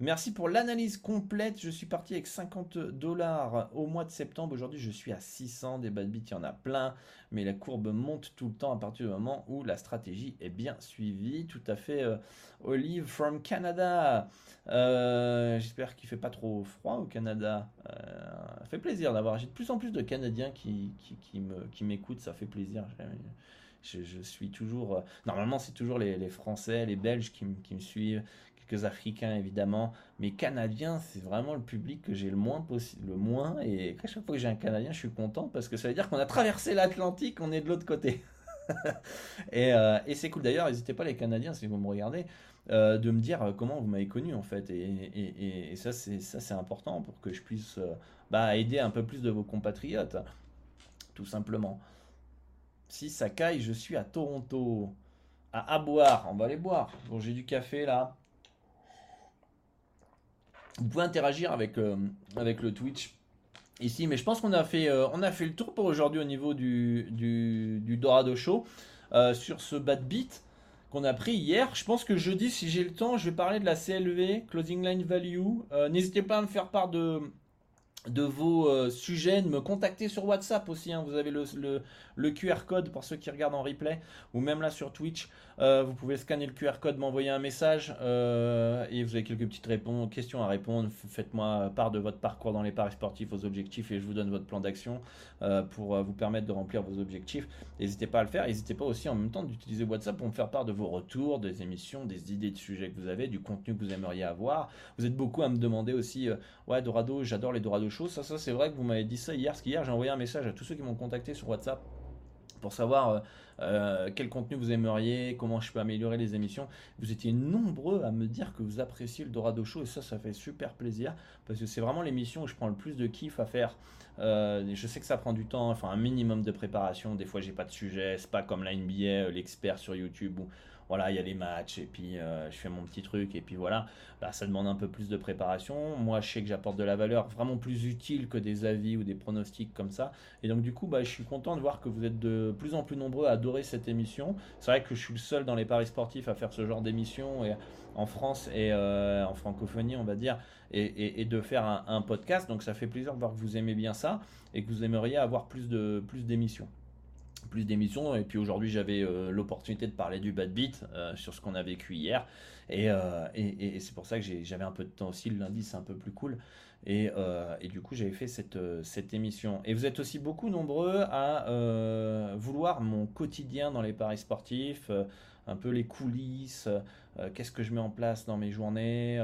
Merci pour l'analyse complète. Je suis parti avec 50 dollars au mois de septembre. Aujourd'hui, je suis à 600. Des bad beats, il y en a plein. Mais la courbe monte tout le temps à partir du moment où la stratégie est bien suivie. Tout à fait. euh, Olive from Canada. Euh, J'espère qu'il fait pas trop froid au Canada. Euh, ça fait plaisir d'avoir. J'ai de plus en plus de Canadiens qui, qui, qui m'écoutent. Ça fait plaisir. Je, suis toujours. Normalement, c'est toujours les, les Français, les Belges qui me suivent. Africains évidemment, mais Canadiens, c'est vraiment le public que j'ai le moins possible, le moins. Et à chaque fois que j'ai un Canadien, je suis content parce que ça veut dire qu'on a traversé l'Atlantique, on est de l'autre côté. <laughs> et euh, et c'est cool d'ailleurs. N'hésitez pas les Canadiens si vous me regardez euh, de me dire euh, comment vous m'avez connu en fait. Et, ça, c'est important pour que je puisse bah, aider un peu plus de vos compatriotes, tout simplement. Si ça caille, je suis à Toronto. À, à boire, on va aller boire. Bon, j'ai du café là. Vous pouvez interagir avec, euh, avec le Twitch ici, mais je pense qu'on a fait, euh, a fait le tour pour aujourd'hui au niveau du, du, du Dorado Show euh, sur ce bad beat qu'on a pris hier. Je pense que jeudi, si j'ai le temps, je vais parler de la CLV, Closing Line Value. N'hésitez pas à me faire part de, de vos euh, sujets, de me contacter sur WhatsApp aussi. Hein. Vous avez le, le, QR code pour ceux qui regardent en replay ou même là sur Twitch. Euh, vous pouvez scanner le QR code, m'envoyer un message euh, et vous avez quelques petites réponses, questions à répondre. Faites-moi part de votre parcours dans les paris sportifs, vos objectifs et je vous donne votre plan d'action pour vous permettre de remplir vos objectifs. N'hésitez pas à le faire. N'hésitez pas aussi en même temps d'utiliser WhatsApp pour me faire part de vos retours, des émissions, des idées de sujets que vous avez, du contenu que vous aimeriez avoir. Vous êtes beaucoup à me demander aussi, ouais Dorado, j'adore les Dorado Show. Ça, ça c'est vrai que vous m'avez dit ça hier, parce qu'hier j'ai envoyé un message à tous ceux qui m'ont contacté sur WhatsApp pour savoir euh, euh, quel contenu vous aimeriez, comment je peux améliorer les émissions. Vous étiez nombreux à me dire que vous appréciez le Dorado Show et ça, ça fait super plaisir parce que c'est vraiment l'émission où je prends le plus de kiff à faire. Euh, je sais que ça prend du temps, enfin un minimum de préparation. Des fois, j'ai pas de sujet, c'est pas comme la NBA, l'expert sur YouTube où voilà, il y a les matchs et puis euh, je fais mon petit truc et puis voilà, bah, ça demande un peu plus de préparation. Moi, je sais que j'apporte de la valeur vraiment plus utile que des avis ou des pronostics comme ça. Et donc, du coup, bah, je suis content de voir que vous êtes de plus en plus nombreux à adorer cette émission. C'est vrai que je suis le seul dans les paris sportifs à faire ce genre d'émission en France et euh, en francophonie, on va dire, et, de faire un, un, podcast. Donc, ça fait plaisir de voir que vous aimez bien ça et que vous aimeriez avoir plus de plus d'émissions plus d'émissions. Et puis aujourd'hui, j'avais euh, l'opportunité de parler du bad beat euh, sur ce qu'on a vécu hier. Euh, et, et, c'est pour ça que j'avais un peu de temps aussi. Le lundi, c'est un peu plus cool. Et, et du coup, j'avais fait cette, cette émission. Et vous êtes aussi beaucoup nombreux à vouloir mon quotidien dans les paris sportifs, un peu les coulisses, qu'est-ce que je mets en place dans mes journées.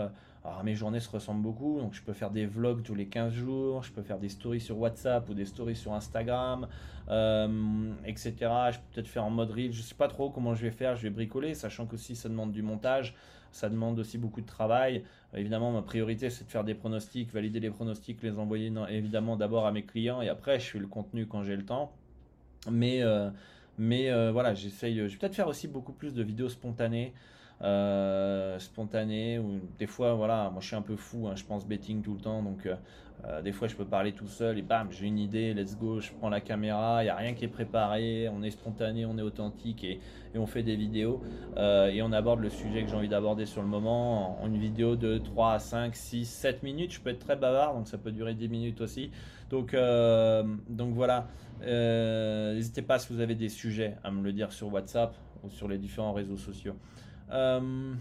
Alors mes journées se ressemblent beaucoup, donc je peux faire des vlogs tous les 15 jours, je peux faire des stories sur WhatsApp ou des stories sur Instagram, euh, etc. Je peux peut-être faire en mode reel, je sais pas trop comment je vais faire, je vais bricoler, sachant que aussi ça demande du montage, ça demande aussi beaucoup de travail. Euh, évidemment, ma priorité c'est de faire des pronostics, valider les pronostics, les envoyer évidemment d'abord à mes clients et après je fais le contenu quand j'ai le temps. Mais, euh, mais voilà, j'essaye, je vais peut-être faire aussi beaucoup plus de vidéos spontanées. Euh, spontané ou des fois voilà moi je suis un peu fou hein, je pense betting tout le temps donc euh, euh, des fois je peux parler tout seul et bam j'ai une idée let's go je prends la caméra il n'y a rien qui est préparé on est spontané on est authentique et, et on fait des vidéos et on aborde le sujet que j'ai envie d'aborder sur le moment en une vidéo de 3 à 5 6 7 minutes. Je peux être très bavard donc ça peut durer 10 minutes aussi. Donc donc voilà. N'hésitez pas si vous avez des sujets à me le dire sur WhatsApp ou sur les différents réseaux sociaux euh,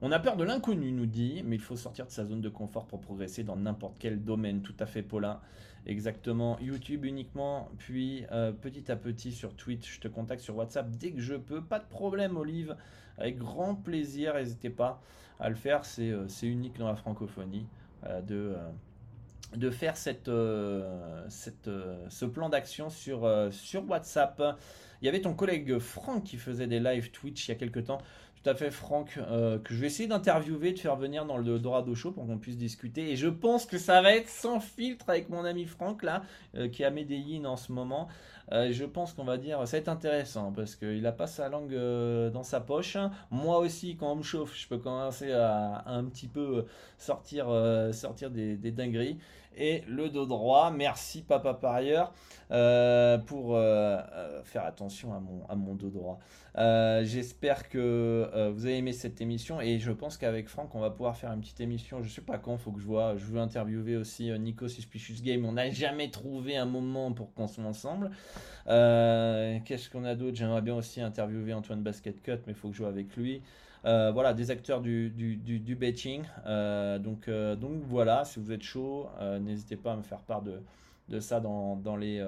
on a peur de l'inconnu, nous dit, mais il faut sortir de sa zone de confort pour progresser dans n'importe quel domaine. Tout à fait, Paulin. Exactement. YouTube uniquement, puis euh, petit à petit sur Twitch. Je te contacte sur WhatsApp dès que je peux. Pas de problème, Olive. Avec grand plaisir. N'hésitez pas à le faire. C'est euh, unique dans la francophonie de de faire cette, cette, ce plan d'action sur, sur WhatsApp. Il y avait ton collègue Franck qui faisait des live Twitch il y a quelques temps. Fait, Franck, euh, que je vais essayer d'interviewer, de faire venir dans le Dorado Show pour qu'on puisse discuter. Et je pense que ça va être sans filtre avec mon ami Franck, là, euh, qui est à Medellin en ce moment. Euh, je pense qu'on va dire, ça va être intéressant parce qu'il a pas sa langue dans sa poche. Moi aussi, quand on me chauffe, je peux commencer à, un petit peu sortir, sortir des, des dingueries et le dos droit. Merci papa par ailleurs euh, pour euh, euh, faire attention à mon, à mon dos droit. J'espère que vous avez aimé cette émission et je pense qu'avec Franck on va pouvoir faire une petite émission. Je sais pas quand, faut que je vois. Je veux interviewer aussi Nico Suspicious Game. On n'a jamais trouvé un moment pour qu'on soit ensemble. Qu'est-ce qu'on a d'autre? J'aimerais bien aussi interviewer Antoine Basket Cut, mais il faut que je joue avec lui. Euh, voilà, des acteurs du, du, betting. Euh, donc, euh, donc voilà, si vous êtes chaud, n'hésitez pas à me faire part de, de ça dans, dans les,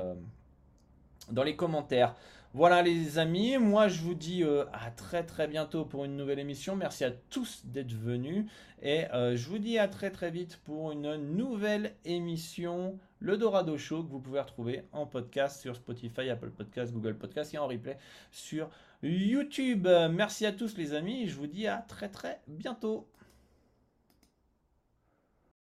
dans les commentaires. Voilà les amis, moi je vous dis à très très bientôt pour une nouvelle émission. Merci à tous d'être venus et je vous dis à très très vite pour une nouvelle émission, le Dorado Show que vous pouvez retrouver en podcast sur Spotify, Apple Podcast, Google Podcast et en replay sur YouTube. Merci à tous les amis, je vous dis à très très bientôt.